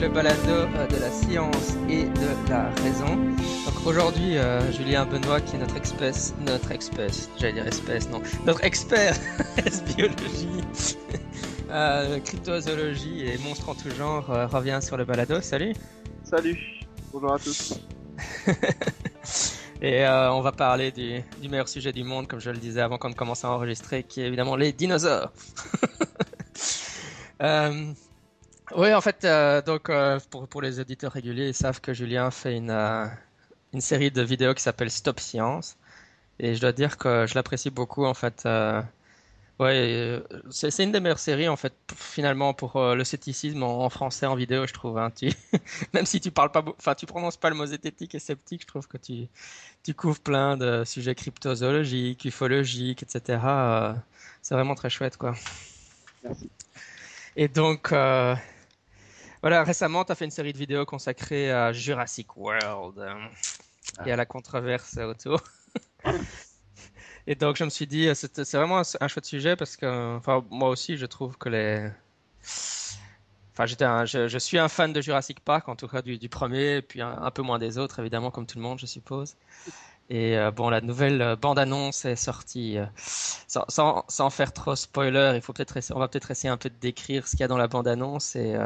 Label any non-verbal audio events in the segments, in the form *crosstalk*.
Le balado euh, de la science et de la raison. Donc aujourd'hui, euh, Julien Benoît, qui est notre espèce, notre espèce, j'allais dire espèce, non, notre expert *laughs* biologie, *laughs* euh, cryptozoologie et monstres en tout genre, revient sur le balado. Salut. Salut. Bonjour à tous. *laughs* et on va parler du, du meilleur sujet du monde, comme je le disais avant qu'on commence à enregistrer, qui est évidemment les dinosaures. Euh, oui, en fait, euh, donc euh, pour, pour les auditeurs réguliers, ils savent que Julien fait une, euh, une série de vidéos qui s'appelle Stop Science. Et je dois dire que je l'apprécie beaucoup, en fait. Ouais, c'est c'est une des meilleures séries, en fait, finalement, pour le scepticisme en, en français en vidéo, je trouve. Hein. Tu, *laughs* même si tu parles pas, enfin, tu prononces pas le mot zététique et sceptique, je trouve que tu, tu couvres plein de sujets cryptozoologiques, ufologiques, etc. C'est vraiment très chouette, quoi. Merci. Et donc, voilà, récemment, tu as fait une série de vidéos consacrée à Jurassic World euh, et à la controverse autour. *laughs* Et donc, je me suis dit, euh, c'est vraiment un, un chouette sujet parce que, enfin, moi aussi, je trouve que les. Enfin, j'étais je, suis un fan de Jurassic Park, en tout cas du, premier, puis un, peu moins des autres, évidemment, comme tout le monde, je suppose. Et euh, bon, la nouvelle euh, bande-annonce est sortie. euh, sans, sans, faire trop spoiler, il faut peut-être on va peut-être essayer un peu de décrire ce qu'il y a dans la bande-annonce et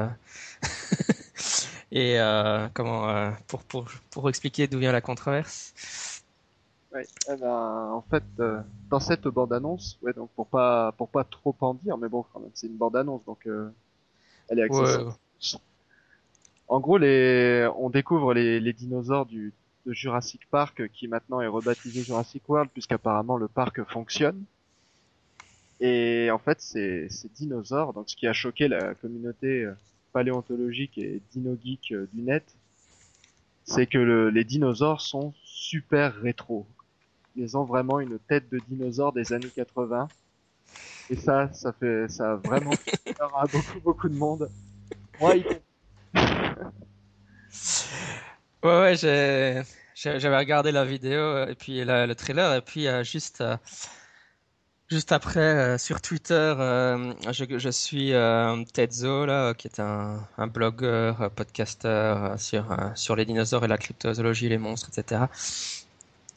*laughs* et comment pour pour pour expliquer d'où vient la controverse. Ouais. Eh ben, en fait, dans cette bande-annonce, ouais, donc pour pas pour pas trop en dire, mais bon, quand même, c'est une bande-annonce, donc elle est Ouais, accessible. En gros, les, on découvre les, les dinosaures du de Jurassic Park, euh, qui maintenant est rebaptisé Jurassic World, puisqu'apparemment le parc fonctionne. Et en fait, ces, ces dinosaures, donc ce qui a choqué la communauté euh, paléontologique et dino-geek euh, du net, c'est que le- les dinosaures sont super rétro. Ils ont vraiment une tête de dinosaure des années 80. Et ça, ça fait, ça a vraiment fait *laughs* peur à beaucoup, beaucoup de monde. Moi, compris. ouais, ouais, j'ai j'avais regardé la vidéo euh, et puis la- le trailer et puis euh, juste euh, juste après euh, sur Twitter, euh, je, je suis euh, Tedzo là, qui est un, un blogueur, euh, podcasteur euh, sur euh, sur les dinosaures et la cryptozoologie, les monstres, etc.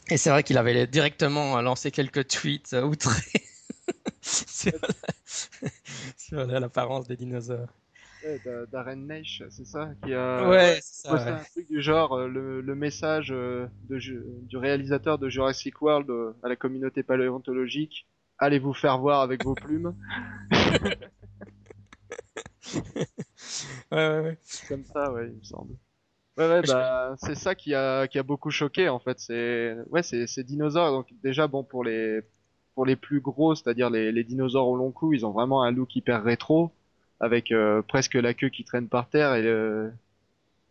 Et c'est vrai qu'il avait directement lancé quelques tweets euh, outrés sur la- sur la- l'apparence des dinosaures. Ouais, Da- Darren Naish, c'est ça, qui a Ouais, c'est ça, posté ouais. un truc du genre euh, le, le message euh, de, du réalisateur de Jurassic World euh, à la communauté paléontologique. Allez vous faire voir avec vos plumes? *laughs* Ouais, ouais, ouais. Comme ça, ouais, il me semble. Ouais, ouais, bah, c'est ça qui a, qui a beaucoup choqué, en fait. C'est, ouais, c'est, ces dinosaures. Donc, déjà, bon, pour les, pour les plus gros, c'est-à-dire les, les dinosaures au long cou, ils ont vraiment un look hyper rétro, avec euh, presque la queue qui traîne par terre et le,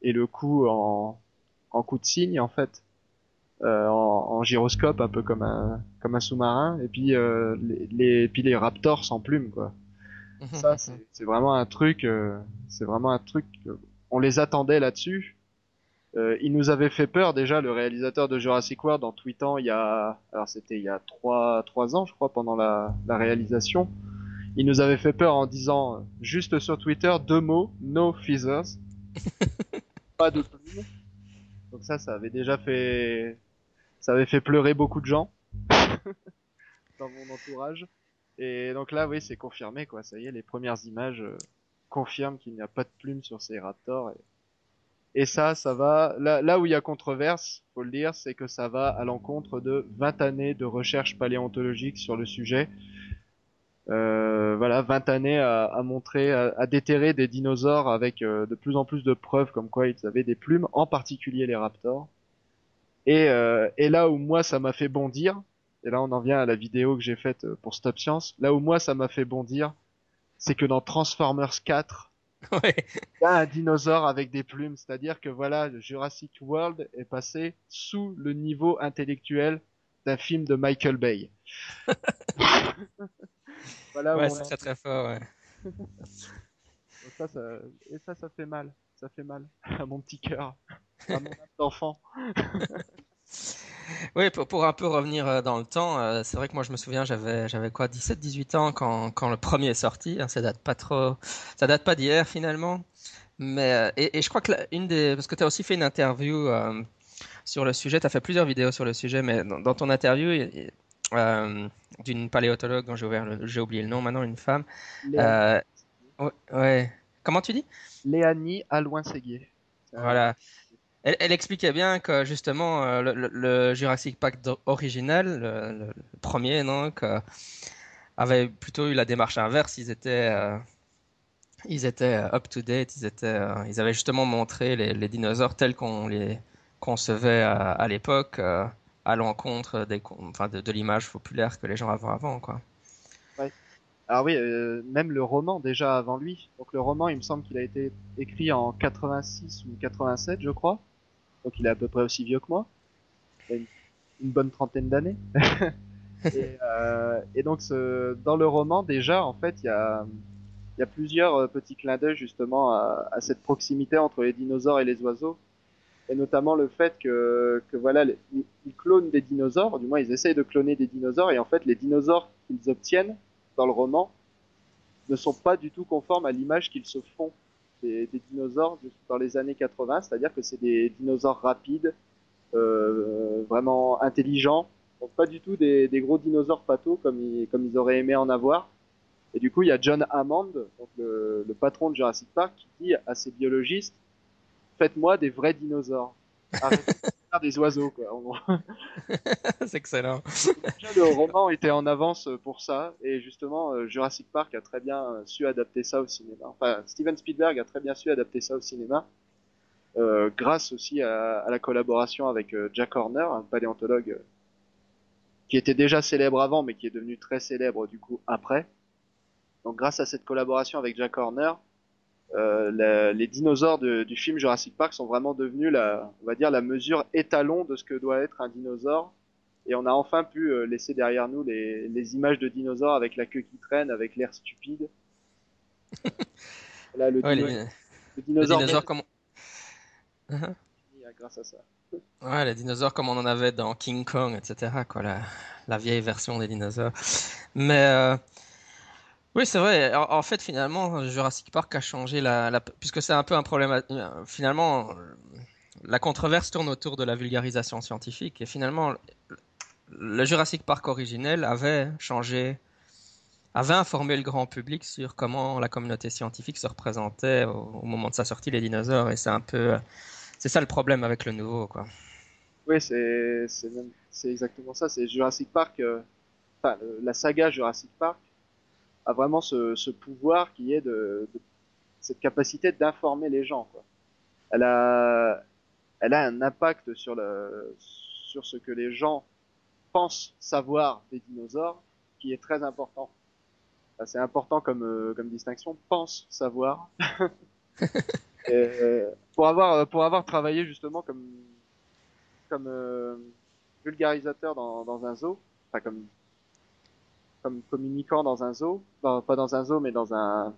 et le cou en, en coup de cygne, en fait. Euh, en, en gyroscope, un peu comme un, comme un sous-marin. Et puis, euh, les, les, puis les raptors sans plumes, quoi. Ça, c'est vraiment un truc, euh, c'est vraiment un truc, on les attendait là-dessus. Euh, il nous avait fait peur déjà, le réalisateur de Jurassic World, en tweetant il y a, alors c'était il y a trois, trois ans, je crois, pendant la, la réalisation. Il nous avait fait peur en disant, juste sur Twitter, deux mots, no feathers. *laughs* Pas de plumes. Donc ça, ça avait déjà fait, ça avait fait pleurer beaucoup de gens. *laughs* dans mon entourage. Et donc là, oui, c'est confirmé, quoi. Ça y est, les premières images euh, confirment qu'il n'y a pas de plumes sur ces raptors. Et, et ça, ça va. Là, là où il y a controverse, faut le dire, c'est que ça va à l'encontre de 20 années de recherche paléontologique sur le sujet. Euh, voilà, 20 années à, à montrer, à, à déterrer des dinosaures avec euh, de plus en plus de preuves comme quoi ils avaient des plumes, en particulier les raptors. Et, euh, et là où moi ça m'a fait bondir, et là on en vient à la vidéo que j'ai faite euh, pour Stop Science, là où moi ça m'a fait bondir, c'est que dans Transformers 4, *laughs* Ouais. il y a un dinosaure avec des plumes, c'est-à-dire que voilà, Jurassic World est passé sous le niveau intellectuel d'un film de Michael Bay. *laughs* voilà Ouais, c'est très très fort, ouais. *laughs* Donc ça, ça, et ça, ça fait mal. Ça fait mal à mon petit cœur, à mon âme d'enfant. Oui, pour, pour un peu revenir euh, dans le temps, euh, c'est vrai que moi je me souviens, j'avais j'avais quoi, 17-18 ans quand, quand le premier est sorti. hein, ça date pas trop, ça date pas d'hier finalement. Mais, et, je crois que une des. Parce que tu as aussi fait une interview sur le sujet, tu as fait plusieurs vidéos sur le sujet, mais dans, ton interview, d'une paléontologue dont j'ai j'ai oublié le nom maintenant, une femme. ouais. Comment tu dis? Léanie Alouin-Séguier. Voilà. Elle, expliquait bien que justement euh, le, Jurassic Park original, le, premier, donc, avait plutôt eu la démarche inverse. Ils étaient, euh, ils étaient euh, up to date. Ils étaient, ils avaient justement montré les, dinosaures tels qu'on les concevait à, l'époque, à l'encontre de, l'image populaire que les gens avaient avant, quoi. Alors oui, même le roman déjà avant lui. Donc le roman, il me semble qu'il a été écrit en 86 ou 87, je crois donc il est à peu près aussi vieux que moi. A une, bonne trentaine d'années. *laughs* Euh, et, donc dans le roman déjà, en fait, il y a, plusieurs euh, petits clins d'œil justement à, cette proximité entre les dinosaures et les oiseaux, et notamment le fait que, que voilà, ils, clonent des dinosaures, du moins ils essayent de cloner des dinosaures, et en fait les dinosaures qu'ils obtiennent dans le roman ne sont pas du tout conformes à l'image qu'ils se font des, dinosaures dans les années 80, c'est-à-dire que c'est des dinosaures rapides, euh, vraiment intelligents, donc pas du tout des, gros dinosaures patos comme ils, auraient aimé en avoir. Et du coup, il y a John Hammond, donc le, patron de Jurassic Park, qui dit à ses biologistes Faites-moi des vrais dinosaures. Des oiseaux, quoi. *laughs* c'est excellent. le roman était en avance pour ça, et justement, euh, Jurassic Park a très bien euh, su adapter ça au cinéma. Enfin, Steven Spielberg a très bien su adapter ça au cinéma, euh, grâce aussi à, la collaboration avec Jack Horner, un paléontologue qui était déjà célèbre avant, mais qui est devenu très célèbre du coup après. Donc, grâce à cette collaboration avec Jack Horner, euh, les dinosaures du film Jurassic Park sont vraiment devenus la, on va dire, la mesure étalon de ce que doit être un dinosaure. Et on a enfin pu euh, laisser derrière nous les, les, images de dinosaures avec la queue qui traîne, avec l'air stupide. *laughs* Là, le, le, dinosaure, comme... grâce à ça. Ouais, les dinosaures comme on en avait dans King Kong, etc. Quoi, la, la vieille version des dinosaures. Mais euh, oui, c'est vrai. En, fait, finalement, Jurassic Park a changé la, puisque c'est un peu un problème. Euh, finalement, la controverse tourne autour de la vulgarisation scientifique et finalement, le Jurassic Park originel avait changé, avait informé le grand public sur comment la communauté scientifique se représentait au, moment de sa sortie les dinosaures et c'est un peu, c'est ça le problème avec le nouveau, quoi. Oui, c'est exactement ça. C'est Jurassic Park, euh, enfin la saga Jurassic Park a vraiment ce, ce pouvoir qui est de, de cette capacité d'informer les gens. Quoi. Elle a, elle a un impact sur le, sur ce que les gens pensent savoir des dinosaures, qui est très important. C'est important comme, euh, comme distinction. Pense savoir. *laughs* Et, pour avoir, pour avoir travaillé justement comme, comme euh, vulgarisateur dans, dans un zoo, enfin comme comme communicant dans un zoo, pas dans un zoo, mais dans un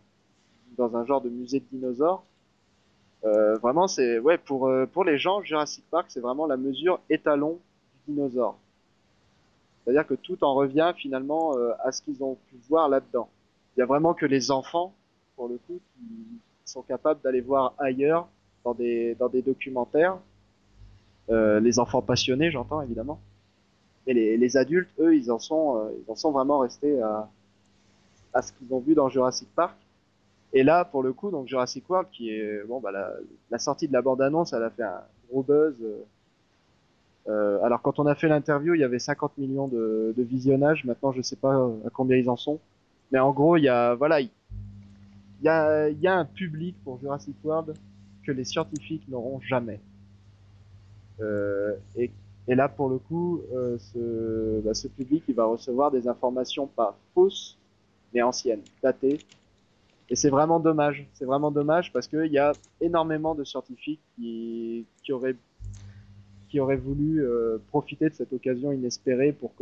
dans un genre de musée de dinosaures. Euh, vraiment, c'est ouais pour euh, pour les gens, Jurassic Park, c'est vraiment la mesure étalon du dinosaure. C'est-à-dire que tout en revient finalement euh, à ce qu'ils ont pu voir là-dedans. Il y a vraiment que les enfants, pour le coup, qui sont capables d'aller voir ailleurs dans des dans des documentaires. les enfants passionnés, j'entends évidemment. Et les, adultes, eux, ils en sont, euh, ils en sont vraiment restés à, à ce qu'ils ont vu dans Jurassic Park. Et là, pour le coup, donc Jurassic World, qui est bon, bah la, sortie de la bande-annonce, elle a fait un gros buzz. Euh, alors quand on a fait l'interview, il y avait 50 millions de, de, visionnages. Maintenant, je sais pas à combien ils en sont, mais en gros, il y a voilà, il y a, y a un public pour Jurassic World que les scientifiques n'auront jamais. Euh, et et là, pour le coup, euh, ce, bah, ce public, il va recevoir des informations pas fausses, mais anciennes, datées. Et c'est vraiment dommage. C'est vraiment dommage parce qu'il y a énormément de scientifiques qui, auraient voulu euh, profiter de cette occasion inespérée pour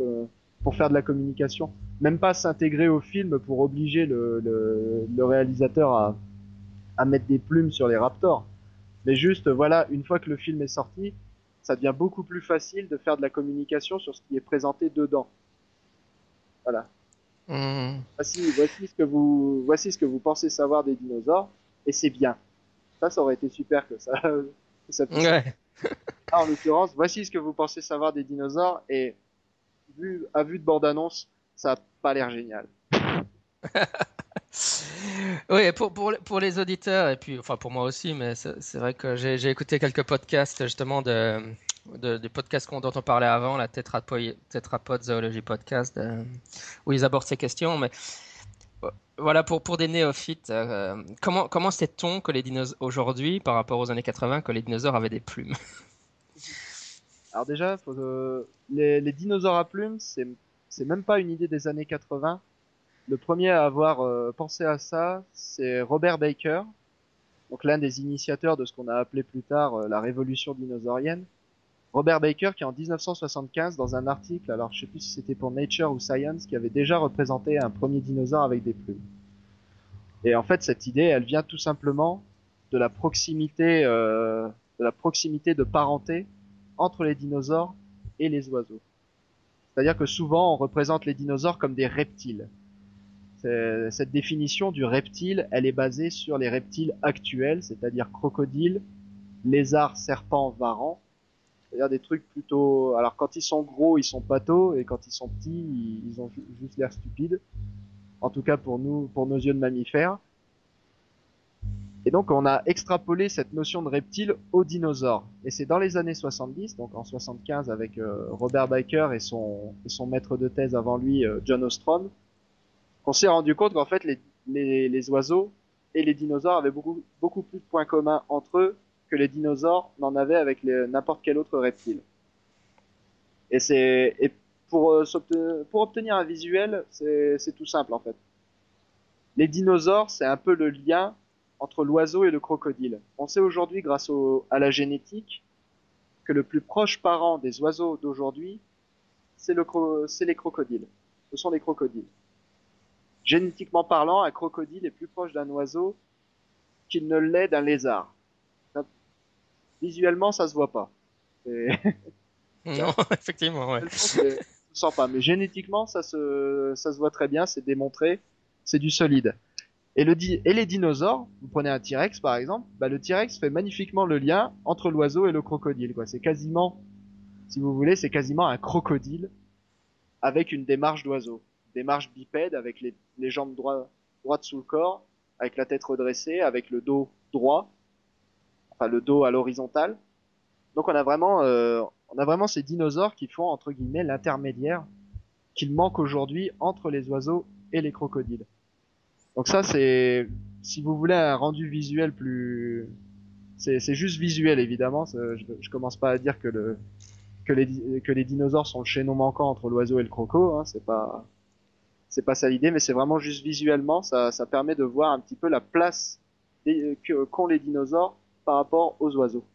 faire de la communication, même pas s'intégrer au film pour obliger le, réalisateur à mettre des plumes sur les Raptors, mais juste voilà, une fois que le film est sorti, ça devient beaucoup plus facile de faire de la communication sur ce qui est présenté dedans. Voilà. Mmh. Voici, ce que vous, voici ce que vous pensez savoir des dinosaures, et c'est bien. Ça, ça aurait été super que ça, *laughs* que ça puisse. Ouais. Ah, en l'occurrence, voici ce que vous pensez savoir des dinosaures et vu, à vue de bande-annonce, ça a pas l'air génial. *laughs* Oui, pour, pour, pour les auditeurs, et puis enfin pour moi aussi, mais c'est vrai que j'ai écouté quelques podcasts justement de, de, des podcasts dont on parlait avant, la Tetrapod, Tetrapod Zoology Podcast, de- où ils abordent ces questions. Mais euh, voilà, pour, pour des néophytes, euh, comment, comment sait-on que les dinosaures aujourd'hui, par rapport aux années 80, que les dinosaures avaient des plumes? *laughs* Alors déjà, euh, les, les dinosaures à plumes, c'est même pas une idée des années 80. Le premier à avoir euh, pensé à ça, c'est Robert Baker, donc l'un des initiateurs de ce qu'on a appelé plus tard euh, la révolution dinosaurienne. Robert Baker qui en 1975 dans un article, alors je sais plus si c'était pour Nature ou Science, qui avait déjà représenté un premier dinosaure avec des plumes. Et en fait cette idée, elle vient tout simplement de la proximité, euh, de la proximité de parenté entre les dinosaures et les oiseaux. C'est-à-dire que souvent on représente les dinosaures comme des reptiles. C'est- Cette définition du reptile, elle est basée sur les reptiles actuels, c'est-à-dire crocodiles, lézards, serpents, varans. C'est-à-dire des trucs plutôt. Alors quand ils sont gros, ils sont patos, et quand ils sont petits, ils ont ju- juste l'air stupides. En tout cas pour nous, pour nos yeux de mammifères. Et donc on a extrapolé cette notion de reptile aux dinosaures. Et c'est dans les années 70, donc en 75 avec euh, Robert Baker et son, et son maître de thèse avant lui, euh, John Ostrom, qu'on s'est rendu compte qu'en fait les, oiseaux et les dinosaures avaient beaucoup, plus de points communs entre eux que les dinosaures n'en avaient avec n'importe quel autre reptile. Et euh, pour obtenir un visuel, c'est tout simple en fait. Les dinosaures, c'est un peu le lien entre l'oiseau et le crocodile. On sait aujourd'hui, grâce au, à la génétique, que le plus proche parent des oiseaux d'aujourd'hui, c'est les crocodiles. Ce sont les crocodiles. Génétiquement parlant, un crocodile est plus proche d'un oiseau qu'il ne l'est d'un lézard. Ça- Visuellement, ça se voit pas. *laughs* Non, *laughs* effectivement, ouais. c'est- ça se sent pas. Mais génétiquement, ça se, ça se voit très bien, c'est démontré, c'est du solide. Et, le di- et les dinosaures, vous prenez un T-Rex par exemple, bah, le T-Rex fait magnifiquement le lien entre l'oiseau et le crocodile. Quoi. C'est quasiment, si vous voulez, c'est quasiment un crocodile avec une démarche d'oiseau. Démarche bipède avec les, les jambes droites, droites sous le corps, avec la tête redressée, avec le dos droit, enfin le dos à l'horizontale. Donc on a vraiment, euh, on a vraiment ces dinosaures qui font entre guillemets l'intermédiaire qu'il manque aujourd'hui entre les oiseaux et les crocodiles. Donc ça c'est, si vous voulez un rendu visuel plus, c'est juste visuel évidemment. Je, je commence pas à dire que le que les que les dinosaures sont le chaînon manquant entre l'oiseau et le croco. Hein, c'est pas c'est pas ça l'idée, mais c'est vraiment juste visuellement. Ça permet de voir un petit peu la place des- que- qu'ont les dinosaures par rapport aux oiseaux.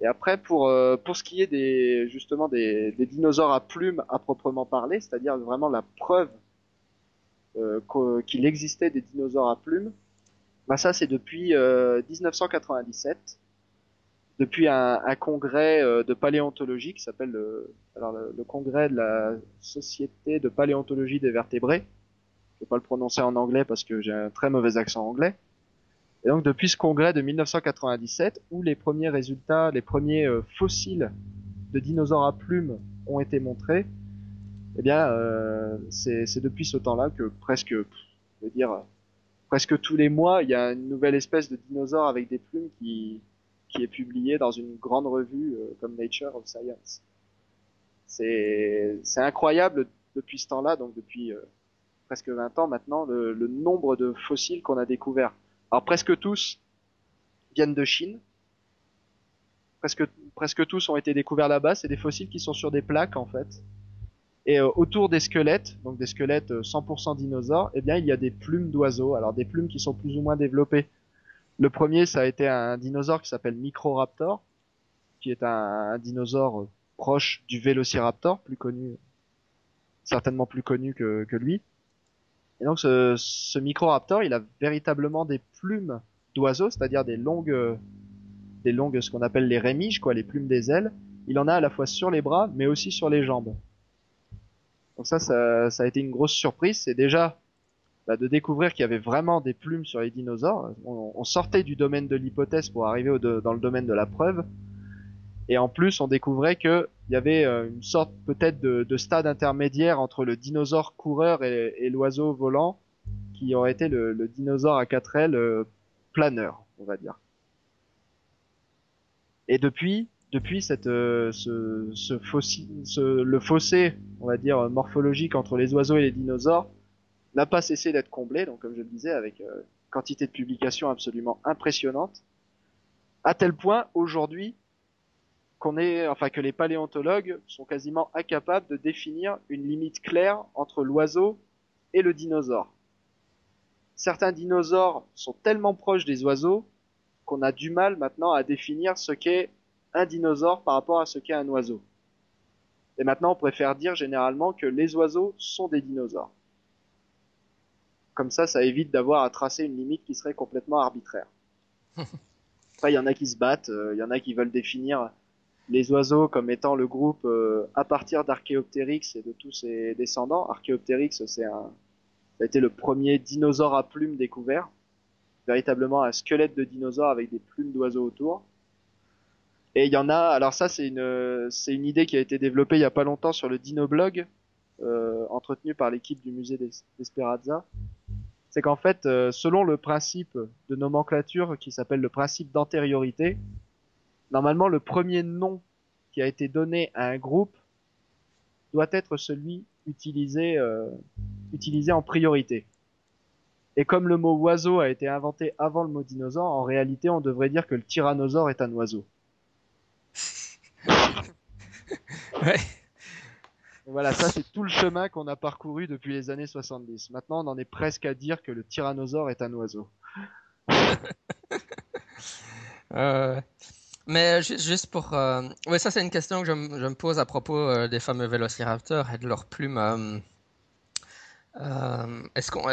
Et après, pour euh, ce qui est des justement des, dinosaures à plumes à proprement parler, c'est-à-dire vraiment la preuve euh, qu'il existait des dinosaures à plumes, bah ça c'est depuis euh, 1997, depuis un, un congrès euh, de paléontologie qui s'appelle le, alors le, le congrès de la Société de paléontologie des vertébrés. Je vais pas le prononcer en anglais parce que j'ai un très mauvais accent anglais. Et donc depuis ce congrès de 1997, où les premiers résultats, les premiers euh, fossiles de dinosaures à plumes ont été montrés, eh bien euh, c'est depuis ce temps-là que presque, je veux dire, presque tous les mois, il y a une nouvelle espèce de dinosaure avec des plumes qui qui est publiée dans une grande revue euh, comme Nature of Science. C'est incroyable depuis ce temps-là, donc depuis euh, presque 20 ans maintenant, le, le nombre de fossiles qu'on a découverts. Alors presque tous viennent de Chine. Presque, presque tous ont été découverts là-bas. C'est des fossiles qui sont sur des plaques en fait. Et euh, autour des squelettes, donc des squelettes euh, 100% dinosaures, eh bien il y a des plumes d'oiseaux. Alors des plumes qui sont plus ou moins développées. Le premier, ça a été un dinosaure qui s'appelle Microraptor, qui est un, dinosaure euh, proche du Vélociraptor, plus connu, certainement plus connu que, que lui. Et donc ce, ce Microraptor, il a véritablement des plumes d'oiseaux, c'est-à-dire des longues, des longues, ce qu'on appelle les rémiges, quoi, les plumes des ailes. Il en a à la fois sur les bras, mais aussi sur les jambes. Donc ça, ça, ça a été une grosse surprise. C'est déjà bah, de découvrir qu'il y avait vraiment des plumes sur les dinosaures. On, sortait du domaine de l'hypothèse pour arriver dans le domaine de la preuve. Et en plus, on découvrait qu'il y avait euh, une sorte peut-être de, stade intermédiaire entre le dinosaure coureur et, l'oiseau volant, qui aurait été le, dinosaure à quatre ailes euh, planeur, on va dire. Et depuis, depuis cette, euh, ce, ce, le fossé, on va dire morphologique entre les oiseaux et les dinosaures, n'a pas cessé d'être comblé, donc comme je le disais, avec euh, quantité de publications absolument impressionnante, à tel point aujourd'hui qu'on est, enfin que les paléontologues sont quasiment incapables de définir une limite claire entre l'oiseau et le dinosaure. Certains dinosaures sont tellement proches des oiseaux qu'on a du mal maintenant à définir ce qu'est un dinosaure par rapport à ce qu'est un oiseau. Et maintenant, on préfère dire généralement que les oiseaux sont des dinosaures. Comme ça, ça évite d'avoir à tracer une limite qui serait complètement arbitraire. *laughs* Après, il y en a qui se battent, euh, il y en a qui veulent définir les oiseaux comme étant le groupe euh, à partir d'Archéoptérix et de tous ses descendants. Archéoptérix, c'est un, ça a été le premier dinosaure à plumes découvert, véritablement un squelette de dinosaure avec des plumes d'oiseaux autour. Et il y en a, alors ça c'est une, c'est une idée qui a été développée il y a pas longtemps sur le Dinoblog, euh, entretenu par l'équipe du musée d'Esperanza c'est qu'en fait, euh, selon le principe de nomenclature qui s'appelle le principe d'antériorité, normalement le premier nom qui a été donné à un groupe doit être celui utilisé, euh, utilisé en priorité. Et comme le mot oiseau a été inventé avant le mot dinosaure, en réalité on devrait dire que le tyrannosaure est un oiseau. *laughs* ouais. Voilà, ça c'est tout le chemin qu'on a parcouru depuis les années 70. Maintenant, on en est presque à dire que le tyrannosaure est un oiseau. *laughs* euh, mais juste pour... Euh... Oui, ça c'est une question que je, me pose à propos euh, des fameux vélociraptors et de leurs plumes. Euh, euh, est-ce qu'on,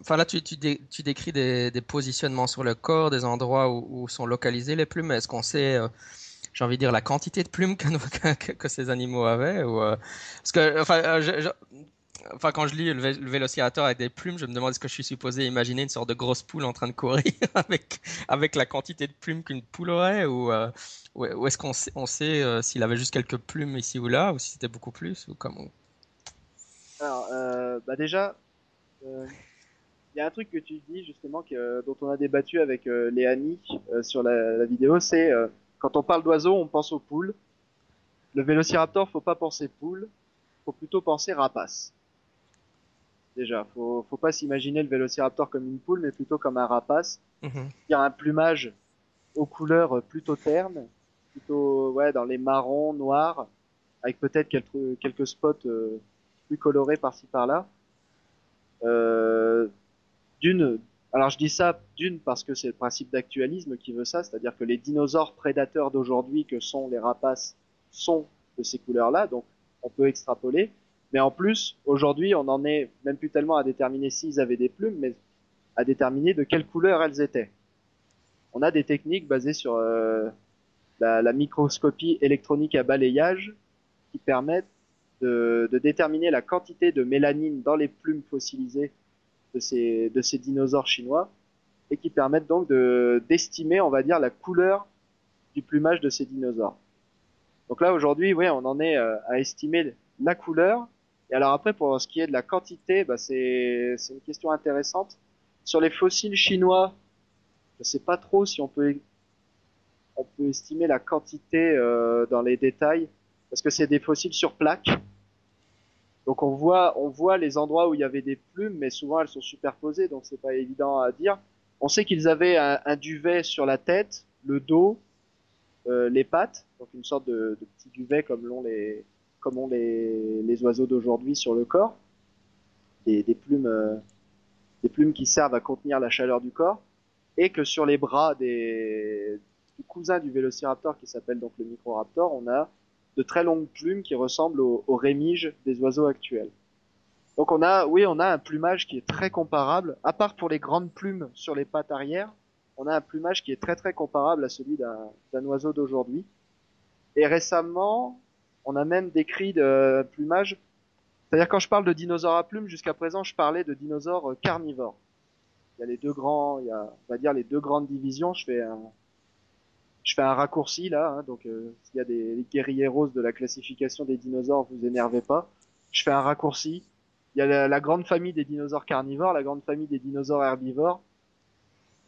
enfin là, tu, décris des, des, positionnements sur le corps, des endroits où, où sont localisées les plumes. Est-ce qu'on sait j'ai envie de dire la quantité de plumes *laughs* que, ces animaux avaient ou euh, parce que enfin euh, enfin quand je lis le, vélociraptor avec des plumes je me demande est-ce que je suis supposé imaginer une sorte de grosse poule en train de courir *laughs* avec avec la quantité de plumes qu'une poule aurait ou, euh, est-ce qu'on sait, on sait s'il avait juste quelques plumes ici ou là ou si c'était beaucoup plus ou comment? Alors bah déjà il y a un truc que tu dis justement que, dont on a débattu avec Léanie sur la vidéo, c'est quand on parle d'oiseaux, on pense aux poules. Le vélociraptor, faut pas penser poule, faut plutôt penser rapace. Déjà, faut, faut pas s'imaginer le vélociraptor comme une poule, mais plutôt comme un rapace. Mhm. Il y a un plumage aux couleurs plutôt ternes, plutôt ouais dans les marrons, noirs, avec peut-être quelques, quelques spots euh, plus colorés par-ci par-là. Euh, d'une alors je dis ça d'une parce que c'est le principe d'actualisme qui veut ça, c'est-à-dire que les dinosaures prédateurs d'aujourd'hui que sont les rapaces sont de ces couleurs-là, donc on peut extrapoler. Mais en plus, aujourd'hui, on en est même plus tellement à déterminer s'ils avaient des plumes, mais à déterminer de quelle couleur elles étaient. On a des techniques basées sur euh, la, microscopie électronique à balayage qui permettent de déterminer la quantité de mélanine dans les plumes fossilisées de ces, dinosaures chinois et qui permettent donc de d'estimer, on va dire, la couleur du plumage de ces dinosaures. Donc là aujourd'hui, oui, on en est euh, à estimer la couleur. Et alors après, pour ce qui est de la quantité, bah, c'est une question intéressante. Sur les fossiles chinois, je sais pas trop si on peut on peut estimer la quantité euh, dans les détails parce que c'est des fossiles sur plaque. Donc on voit, on voit les endroits où il y avait des plumes, mais souvent elles sont superposées, donc c'est pas évident à dire. On sait qu'ils avaient un, duvet sur la tête, le dos, euh, les pattes, donc une sorte de, petit duvet comme l'ont les, comme ont les, les oiseaux d'aujourd'hui sur le corps, des, des plumes, euh, des plumes qui servent à contenir la chaleur du corps, et que sur les bras des, du cousin du vélociraptor qui s'appelle donc le microraptor, on a de très longues plumes qui ressemblent aux, rémiges des oiseaux actuels. Donc on a, oui, on a un plumage qui est très comparable, à part pour les grandes plumes sur les pattes arrière, on a un plumage qui est très très comparable à celui d'un oiseau d'aujourd'hui. Et récemment, on a même décrit de plumage C'est-à-dire quand je parle de dinosaures à plumes, jusqu'à présent, je parlais de dinosaures carnivores. Il y a les deux grands, il y a, on va dire les deux grandes divisions. Je fais un, je fais un raccourci là. Hein, donc euh, s'il y a des guerriers roses de la classification des dinosaures, vous énervez pas. Je fais un raccourci. Il y a la, grande famille des dinosaures carnivores, la grande famille des dinosaures herbivores.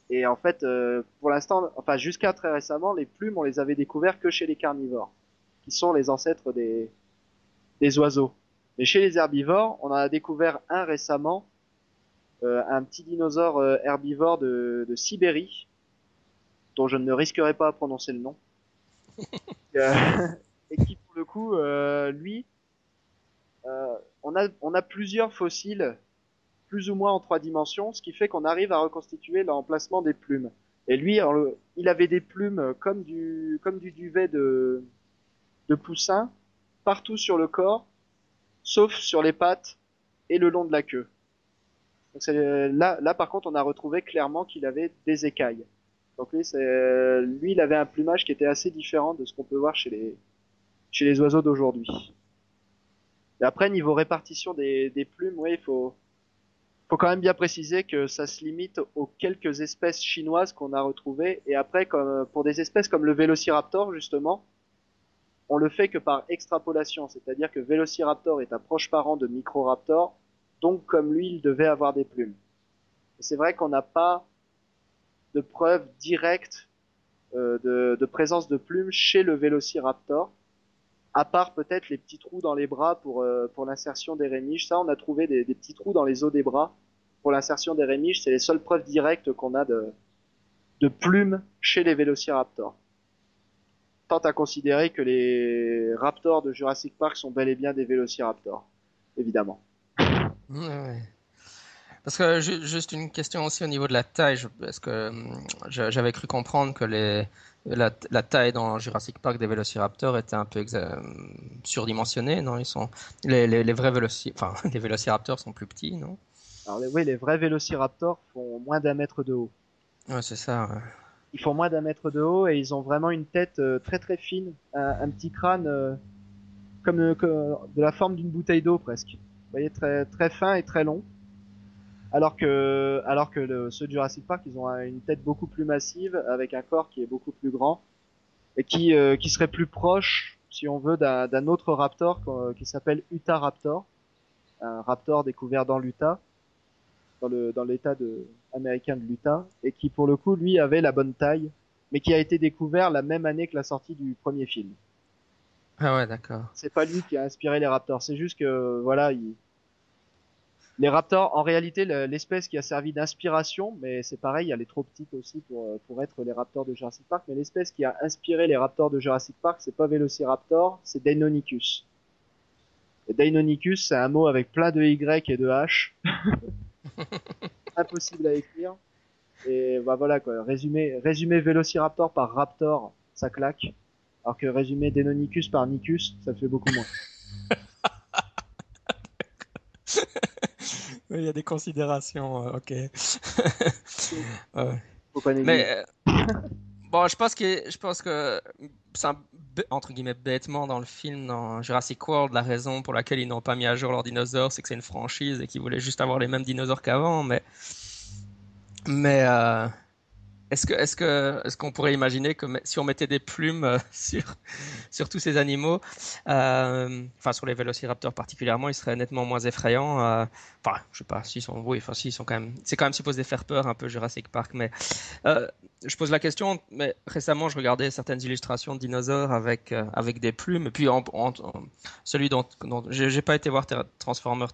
Et en fait, euh, pour l'instant, enfin jusqu'à très récemment, les plumes, on les avait découvertes que chez les carnivores, qui sont les ancêtres des, des oiseaux. Mais chez les herbivores, on en a découvert un récemment, euh, un petit dinosaure herbivore de, de, Sibérie, dont je ne risquerai pas à prononcer le nom, *laughs* euh, *laughs* et qui pour le coup, lui, on a on a plusieurs fossiles plus ou moins en trois dimensions, ce qui fait qu'on arrive à reconstituer l'emplacement des plumes. Et lui, il avait des plumes comme du, comme du duvet de, de poussin partout sur le corps, sauf sur les pattes et le long de la queue. Donc là, là, par contre, on a retrouvé clairement qu'il avait des écailles. Donc lui, lui, il avait un plumage qui était assez différent de ce qu'on peut voir chez les, chez les oiseaux d'aujourd'hui. Et après, niveau répartition des, des plumes, oui, il faut, faut quand même bien préciser que ça se limite aux quelques espèces chinoises qu'on a retrouvées. Et après, comme, pour des espèces comme le Vélociraptor, justement, on le fait que par extrapolation. C'est-à-dire que Vélociraptor est un proche parent de Microraptor, donc comme lui, il devait avoir des plumes. C'est vrai qu'on n'a pas de preuves directes euh, de, présence de plumes chez le Vélociraptor, à part peut-être les petits trous dans les bras pour, euh, pour l'insertion des rémiges. Ça, on a trouvé des, petits trous dans les os des bras pour l'insertion des rémiges. C'est les seules preuves directes qu'on a de, de plumes chez les vélociraptors. Tant à considérer que les raptors de Jurassic Park sont bel et bien des vélociraptors, évidemment. Parce que juste une question aussi au niveau de la taille, parce que hum, j'avais cru comprendre que les, la, taille dans Jurassic Park des vélociraptors était un peu surdimensionnée, non? Ils sont les, les, vrais enfin *laughs* les vélociraptors sont plus petits, non? Alors oui, les vrais vélociraptors font moins d'un mètre de haut. Ouais, c'est ça. Ils font moins d'un mètre de haut et ils ont vraiment une tête euh, très très fine, un, petit crâne euh, comme euh, de la forme d'une bouteille d'eau presque. Vous voyez, très très fin et très long alors que alors que le, ceux de Jurassic Park ils ont une tête beaucoup plus massive avec un corps qui est beaucoup plus grand et qui euh, qui serait plus proche si on veut d'un autre raptor qui s'appelle Utah Raptor un raptor découvert dans l'Utah dans le dans l'état de américain de l'Utah et qui pour le coup lui avait la bonne taille mais qui a été découvert la même année que la sortie du premier film. Ah ouais, d'accord. C'est pas lui qui a inspiré les raptors, c'est juste que voilà, il, les raptors, en réalité, l'espèce qui a servi d'inspiration, mais c'est pareil, elle est trop petite aussi pour, euh, pour être les raptors de Jurassic Park, mais l'espèce qui a inspiré les raptors de Jurassic Park, c'est pas Velociraptor, c'est Deinonychus. Et Deinonychus, c'est un mot avec plein de Y et de H. *laughs* Impossible à écrire. Et bah voilà quoi, résumer, résumer Velociraptor par Raptor, ça claque. Alors que résumer Deinonychus par Nicus, ça fait beaucoup moins. *laughs* il y a des considérations, euh, ok. *laughs* Mais euh, bon, je pense que je pense que c'est entre guillemets bêtement dans le film dans Jurassic World la raison pour laquelle ils n'ont pas mis à jour leurs dinosaures, c'est que c'est une franchise et qu'ils voulaient juste avoir les mêmes dinosaures qu'avant, mais mais euh, est-ce que, est-ce que, est-ce qu'on pourrait imaginer que si on mettait des plumes euh, *laughs* sur sur tous ces animaux, euh, enfin sur les vélociraptors particulièrement, ils seraient nettement moins effrayants. Euh, enfin, je sais pas s'ils sont, oui, enfin s'ils sont quand même, c'est quand même supposé faire peur un peu Jurassic Park, mais euh, je pose la question. Mais récemment, je regardais certaines illustrations de dinosaures avec euh, avec des plumes, et puis en, celui dont, dont j'ai pas été voir Transformers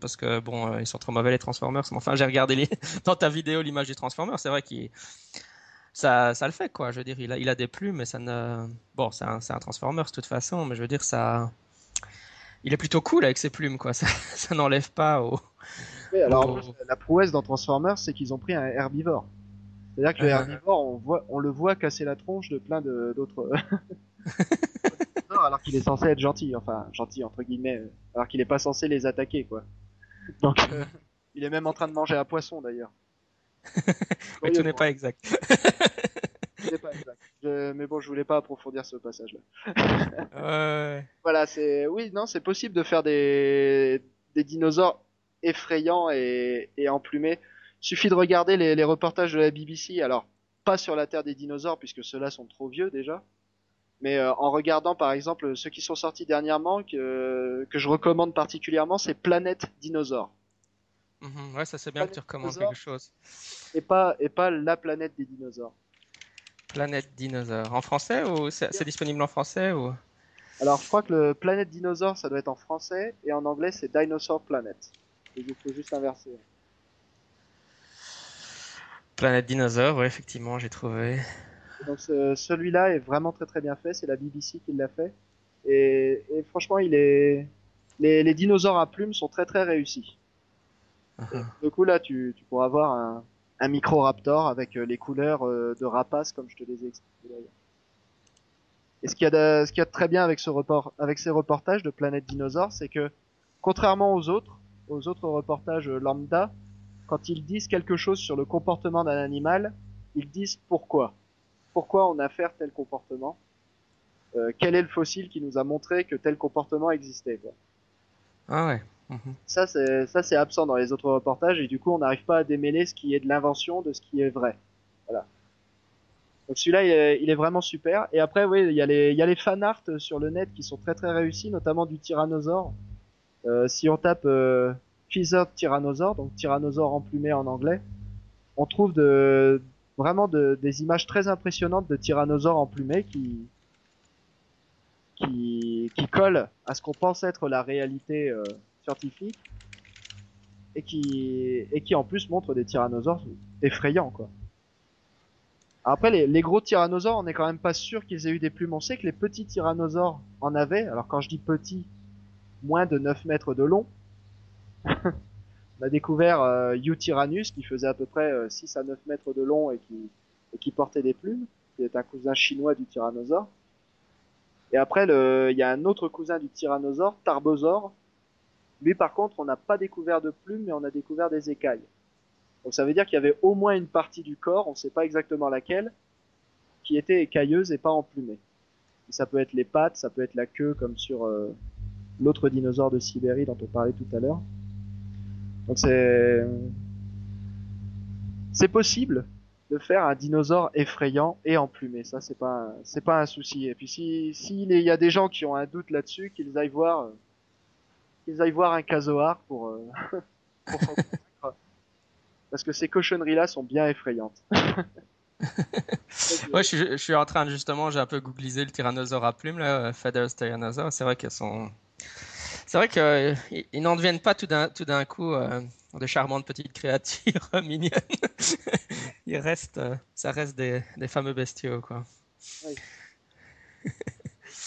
parce que bon, ils sont trop mauvais les Transformers. Mais enfin, j'ai regardé les, *laughs* dans ta vidéo l'image du Transformers, c'est vrai qu'il ça, ça le fait quoi. Je veux dire, il a, il a des plumes, mais ça ne. Bon, c'est un, un Transformers de toute façon, mais je veux dire, ça. Il est plutôt cool avec ses plumes, quoi. *laughs* Ça, ça n'enlève pas au. Oui, alors la prouesse dans Transformers, c'est qu'ils ont pris un herbivore. C'est-à-dire que le ah. herbivore, on, voit, on le voit casser la tronche de plein d'autres. *laughs* alors qu'il est censé être gentil, enfin gentil entre guillemets, alors qu'il est pas censé les attaquer, quoi. Donc, euh, il est même en train de manger un poisson d'ailleurs. *laughs* Mais tout n'est pas exact. pas exact. mais, mais bon, je voulais pas approfondir ce passage-là. *laughs* Ouais. Voilà, c'est oui, non, c'est possible de faire des des dinosaures effrayants et, et emplumés. Suffit de regarder les, les reportages de la BBC. Alors, pas sur la Terre des dinosaures puisque ceux-là sont trop vieux déjà. Mais euh, en regardant par exemple ceux qui sont sortis dernièrement que que je recommande particulièrement, c'est Planète Dinosaure Mhm, Ouais, ça c'est bien que tu recommandes quelque chose. et pas et pas la planète des dinosaures. Planète dinosaure. En français ou c'est c'est disponible en français ou? Alors, je crois que le Planète Dinosaure, ça doit être en français, et en anglais, c'est Dinosaur Planet. Et il faut juste inverser. Planète dinosaure, ouais, effectivement, j'ai trouvé. Donc, ce- celui-là est vraiment très très bien fait, c'est la BBC qui l'a fait. Et, et franchement, il est... Les, les dinosaures à plumes sont très très réussis. Mhm. Du coup, là, tu, tu pourras avoir un, un Microraptor avec euh, les couleurs euh, de rapace, comme je te les ai expliquées d'ailleurs. Et ce qu'il y, a de, ce qu'il y a de très bien avec, ce report, avec ces reportages de Planète Dinosaure, c'est que, contrairement aux autres, aux autres reportages euh, lambda, quand ils disent quelque chose sur le comportement d'un animal, ils disent pourquoi. Pourquoi on a fait tel comportement Euh, Quel est le fossile qui nous a montré que tel comportement existait quoi. Ah ouais. Mhm. Ça, c'est absent dans les autres reportages et du coup, on n'arrive pas à démêler ce qui est de l'invention de ce qui est vrai. Voilà. Donc celui-là, il est, vraiment super. Et après, oui, il y a les, il y a les fan art sur le net qui sont très très réussis, notamment du tyrannosaure. Euh, si on tape euh, Feathered Tyrannosaure, donc tyrannosaure emplumé en anglais, on trouve de, vraiment de, des images très impressionnantes de tyrannosaures emplumés qui, qui, qui collent à ce qu'on pense être la réalité euh, scientifique et qui, et qui en plus montrent des tyrannosaures effrayants, quoi. Après, les, gros tyrannosaures, on n'est quand même pas sûr qu'ils aient eu des plumes. On sait que les petits tyrannosaures en avaient. Alors quand je dis petits, moins de 9 mètres de long. *laughs* on a découvert euh, Eutyrannus qui faisait à peu près euh, 6 à 9 mètres de long et qui, et qui portait des plumes, qui est un cousin chinois du tyrannosaure. Et après, il y a un autre cousin du tyrannosaure, Tarbosaure. Lui, par contre, on n'a pas découvert de plumes, mais on a découvert des écailles. Donc ça veut dire qu'il y avait au moins une partie du corps, on ne sait pas exactement laquelle, qui était écailleuse et pas emplumée. Et ça peut être les pattes, ça peut être la queue, comme sur euh, l'autre dinosaure de Sibérie dont on parlait tout à l'heure. Donc c'est possible de faire un dinosaure effrayant et emplumé. Ça c'est pas pas un souci. Et puis si s'il y a des gens qui ont un doute là-dessus, qu'ils aillent voir euh, qu'ils aillent voir un casoar pour euh, *laughs* pour s'en convaincre. parce que ces cochonneries là sont bien effrayantes. *laughs* Ouais, je suis, je suis en train justement, j'ai un peu googlisé le tyrannosaure à plumes, là, euh, Feathers Tyrannosaur. C'est vrai qu'elles sont. C'est vrai qu'ils n'en deviennent pas tout d'un coup euh, de charmantes petites créatures *laughs* mignonnes. Ils restent, euh, ça reste des, des fameux bestiaux, quoi.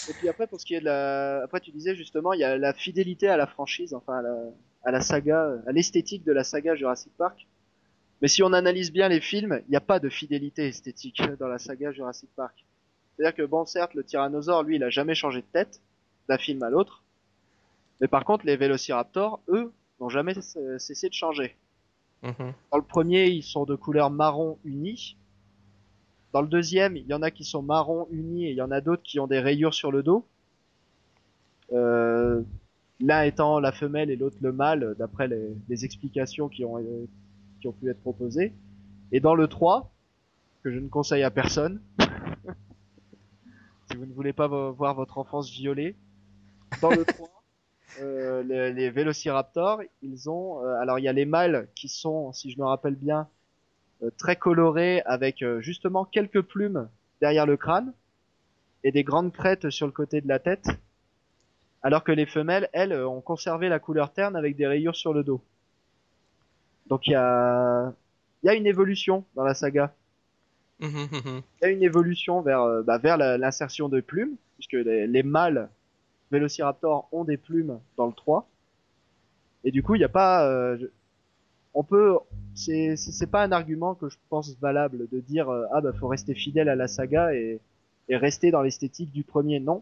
Et puis après, pour ce qui est de la, après tu disais justement, il y a la fidélité à la franchise, enfin à la, à la saga, à l'esthétique de la saga Jurassic Park. Mais si on analyse bien les films, il n'y a pas de fidélité esthétique *laughs* dans la saga Jurassic Park. C'est-à-dire que bon, certes, le tyrannosaure, lui, il a jamais changé de tête d'un film à l'autre. Mais par contre, les vélociraptors, eux, n'ont jamais cessé de changer. Mhm. Dans le premier, ils sont de couleur marron uni. Dans le deuxième, il y en a qui sont marron unis et il y en a d'autres qui ont des rayures sur le dos. Euh, L'un étant la femelle et l'autre le mâle, d'après les, explications qui ont, euh, qui ont pu être proposées. Et dans le 3, que je ne conseille à personne, *laughs* si vous ne voulez pas vo- voir votre enfance violée, dans le 3, euh, les, les vélociraptors, ils ont, euh, alors il y a les mâles qui sont, si je me rappelle bien, très colorés avec euh, justement quelques plumes derrière le crâne et des grandes crêtes sur le côté de la tête, alors que les femelles, elles, euh, ont conservé la couleur terne avec des rayures sur le dos. Donc il y a, il y a une évolution dans la saga. Mhm, mhm. Il y a une évolution vers, euh, bah, vers l'insertion de plumes, puisque les, les mâles vélociraptors ont des plumes dans le 3. Et du coup, il n'y a pas, euh, on peut, c'est, pas un argument que je pense valable de dire, euh, ah bah faut rester fidèle à la saga et, et rester dans l'esthétique du premier. Non.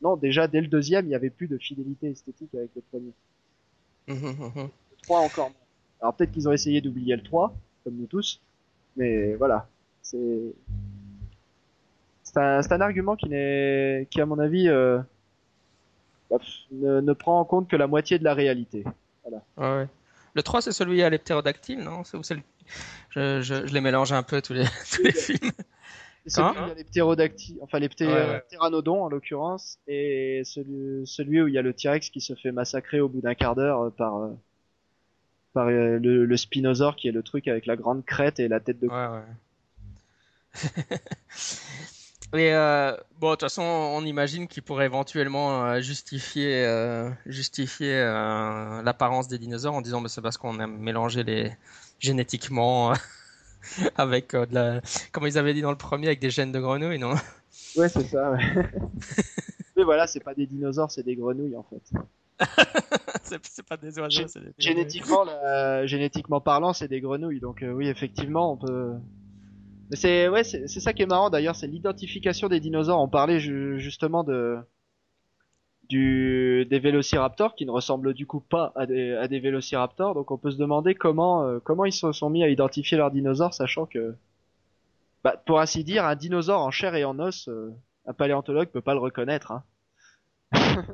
Non, déjà dès le deuxième, il n'y avait plus de fidélité esthétique avec le premier. Mhm, mhm. Le 3 encore. Alors peut-être qu'ils ont essayé d'oublier le 3, comme nous tous, mais voilà. C'est, C'est un, un argument qui n'est, qui à mon avis, euh, ne, ne prend en compte que la moitié de la réalité. Ouais, ouais. Le 3, c'est celui à l'heptérodactyle, non? C'est c'est le- je, je, je les mélange un peu tous les, tous les films. Et celui Hein? où il y a les ptérodactyles, enfin les pté- Ouais, ouais. ptéranodons en l'occurrence, et celui, celui où il y a le T-Rex qui se fait massacrer au bout d'un quart d'heure euh, par, euh, par euh, le, le spinosaure qui est le truc avec la grande crête et la tête de. Ouais, ouais. *laughs* Et euh, bon, de toute façon, on imagine qu'il pourrait éventuellement euh, justifier, euh, justifier euh, l'apparence des dinosaures en disant que c'est parce qu'on a mélangé les génétiquement euh, *laughs* avec euh, de la, comme ils avaient dit dans le premier, avec des gènes de grenouilles, non? Ouais, c'est ça. Ouais. *laughs* Mais voilà, c'est pas des dinosaures, c'est des grenouilles en fait. *laughs* c'est pas des oiseaux, c'est des. Génétiquement, la- génétiquement parlant, c'est des grenouilles. Donc euh, oui, effectivement, on peut. Mais c'est ouais, c'est ça qui est marrant d'ailleurs, c'est l'identification des dinosaures. On parlait ju- justement de du des vélociraptors qui ne ressemblent du coup pas à des à des vélociraptors. Donc on peut se demander comment euh, comment ils se sont mis à identifier leurs dinosaures, sachant que bah pour ainsi dire, un dinosaure en chair et en os, euh, un paléontologue peut pas le reconnaître. Hein. *laughs*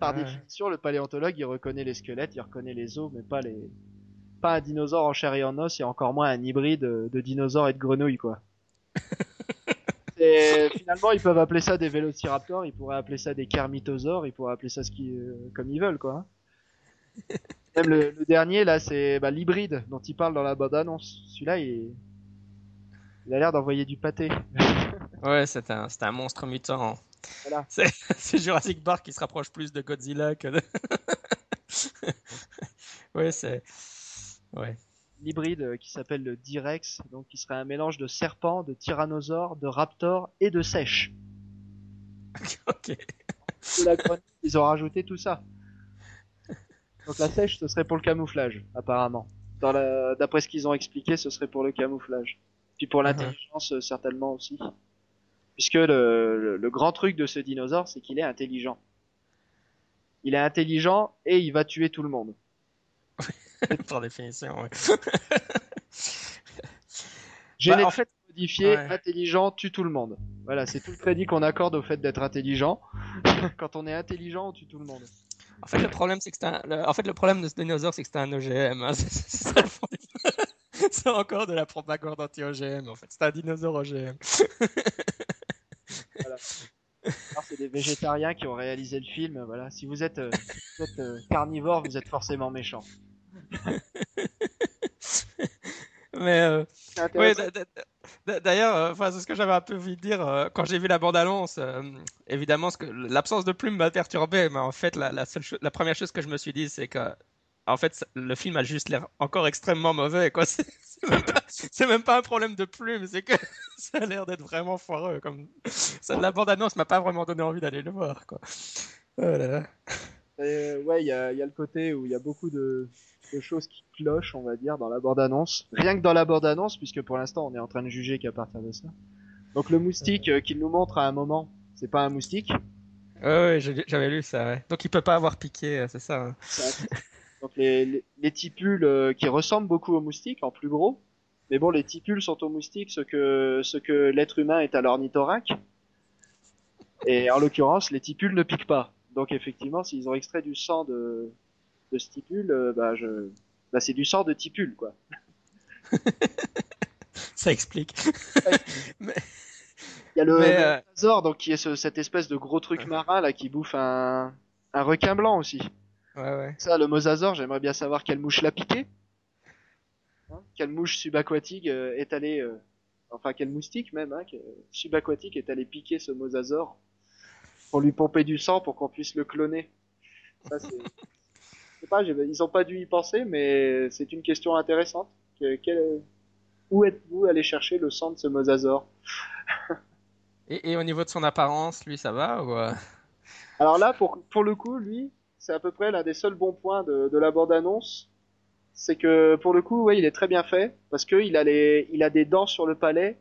Par Ouais. définition, le paléontologue il reconnaît les squelettes, il reconnaît les os, mais pas les pas un dinosaure en chair et en os et encore moins un hybride de, de dinosaure et de grenouille quoi. *laughs* Et finalement ils peuvent appeler ça des vélociraptors, ils pourraient appeler ça des carmitosaures, ils pourraient appeler ça ce euh, comme ils veulent quoi. hein. Même le, le dernier là c'est bah, l'hybride dont il parle dans la bande annonce. Celui-là il, il a l'air d'envoyer du pâté. *laughs* Ouais, c'est un, c'est un monstre mutant. Voilà. *laughs* C'est c'est Jurassic Park qui se rapproche plus de Godzilla que de... ouais, c'est... Ouais. L'hybride euh, qui s'appelle le Direx, donc qui serait un mélange de serpent, de tyrannosaure, de raptor et de sèche. *laughs* ok. la ils ont rajouté tout ça. Donc la sèche, ce serait pour le camouflage, apparemment. Dans la... D'après ce qu'ils ont expliqué, ce serait pour le camouflage. Puis pour l'intelligence, euh, certainement aussi. Puisque le, le, le grand truc de ce dinosaure, c'est qu'il est intelligent. Il est intelligent et il va tuer tout le monde. *laughs* *laughs* Par définition, ouais. *laughs* Génétiquement en fait- modifié, ouais. intelligent, tue tout le monde. Voilà, c'est tout le crédit qu'on accorde au fait d'être intelligent. *laughs* Quand on est intelligent, on tue tout le monde. En fait, le problème, c'est que c'est un... le- En fait, le problème de ce dinosaure, c'est que c'est un OGM. hein. C'est c'est ça le fond du- C'est encore de la propagande anti-OGM, en fait. C'est un dinosaure OGM. Alors, c'est des végétariens qui ont réalisé le film. Voilà, si vous êtes, euh, si vous êtes euh, carnivore, vous êtes forcément méchant. *laughs* Mais... euh, d'ailleurs, euh, enfin, c'est ce que j'avais un peu envie de dire euh, quand j'ai vu la bande-annonce. euh, évidemment, l'absence de plume m'a perturbé, mais en fait, la, la, seule la première chose que je me suis dit, c'est que, en fait, le film a juste l'air encore extrêmement mauvais. Quoi, *laughs* c'est même, pas- c'est même pas un problème de plume, c'est que *laughs* ça a l'air d'être vraiment foireux. Comme ça, la bande-annonce m'a pas vraiment donné envie d'aller le voir. Quoi. Oh là là. Euh, ouais, il y a, il y a le côté où il y a beaucoup de, de choses qui clochent, on va dire, dans la bande-annonce. Rien que dans la bande-annonce, puisque pour l'instant, on est en train de juger qu'à partir de ça. Donc le moustique euh, qu'il nous montre à un moment, c'est pas un moustique. Ouais, j'ai- j'avais lu ça. Ouais. Donc il peut pas avoir piqué, euh, c'est ça. hein. Donc les, les, les tipules euh, qui ressemblent beaucoup aux moustiques, en plus gros. Mais bon, les tipules sont aux moustiques ce que, ce que l'être humain est à l'ornithorynque. Et en l'occurrence, les tipules ne piquent pas. Donc effectivement, s'ils ont extrait du sang de, de ce tipule, euh, bah, je, bah, c'est du sang de tipule, quoi. *laughs* Ça explique. *laughs* Il y a le Mais, euh, mosasaure, donc qui est ce- cette espèce de gros truc marin là qui bouffe un, un requin blanc aussi. Ouais, ouais. Ça, le mosasaure, j'aimerais bien savoir quelle mouche l'a piqué. Hein, quelle mouche subaquatique euh, est allée, euh, enfin quel moustique même, hein, que- subaquatique est allé piquer ce mosasaure pour lui pomper du sang pour qu'on puisse le cloner. Ça, c'est, *laughs* sais pas, ils ont pas dû y penser, mais c'est une question intéressante. Que- quel- où êtes-vous allé chercher le sang de ce mosasaure *laughs* Et, et au niveau de son apparence, lui, ça va ou euh, Alors là, pour, pour le coup, lui, c'est à peu près l'un des seuls bons points de, de la bande-annonce. C'est que, pour le coup, ouais, il est très bien fait, parce que il a les, il a des dents sur le palais,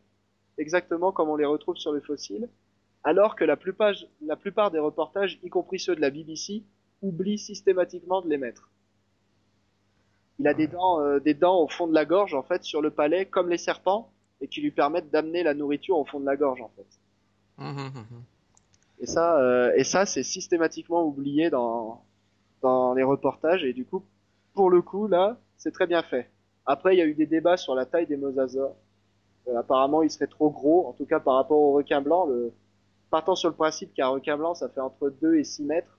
exactement comme on les retrouve sur les fossiles, alors que la plupart, la plupart des reportages, y compris ceux de la BBC, oublient systématiquement de les mettre. Il a des dents, euh, des dents au fond de la gorge, en fait, sur le palais, comme les serpents, et qui lui permettent d'amener la nourriture au fond de la gorge, en fait. Mhm, mhm. Et ça, euh, et ça, c'est systématiquement oublié dans dans les reportages. Et du coup, pour le coup, là, c'est très bien fait. Après, il y a eu des débats sur la taille des mosasaures. Euh, apparemment, ils seraient trop gros, en tout cas par rapport au requin blanc. Le... Partant sur le principe qu'un requin blanc, ça fait entre 2 et 6 mètres,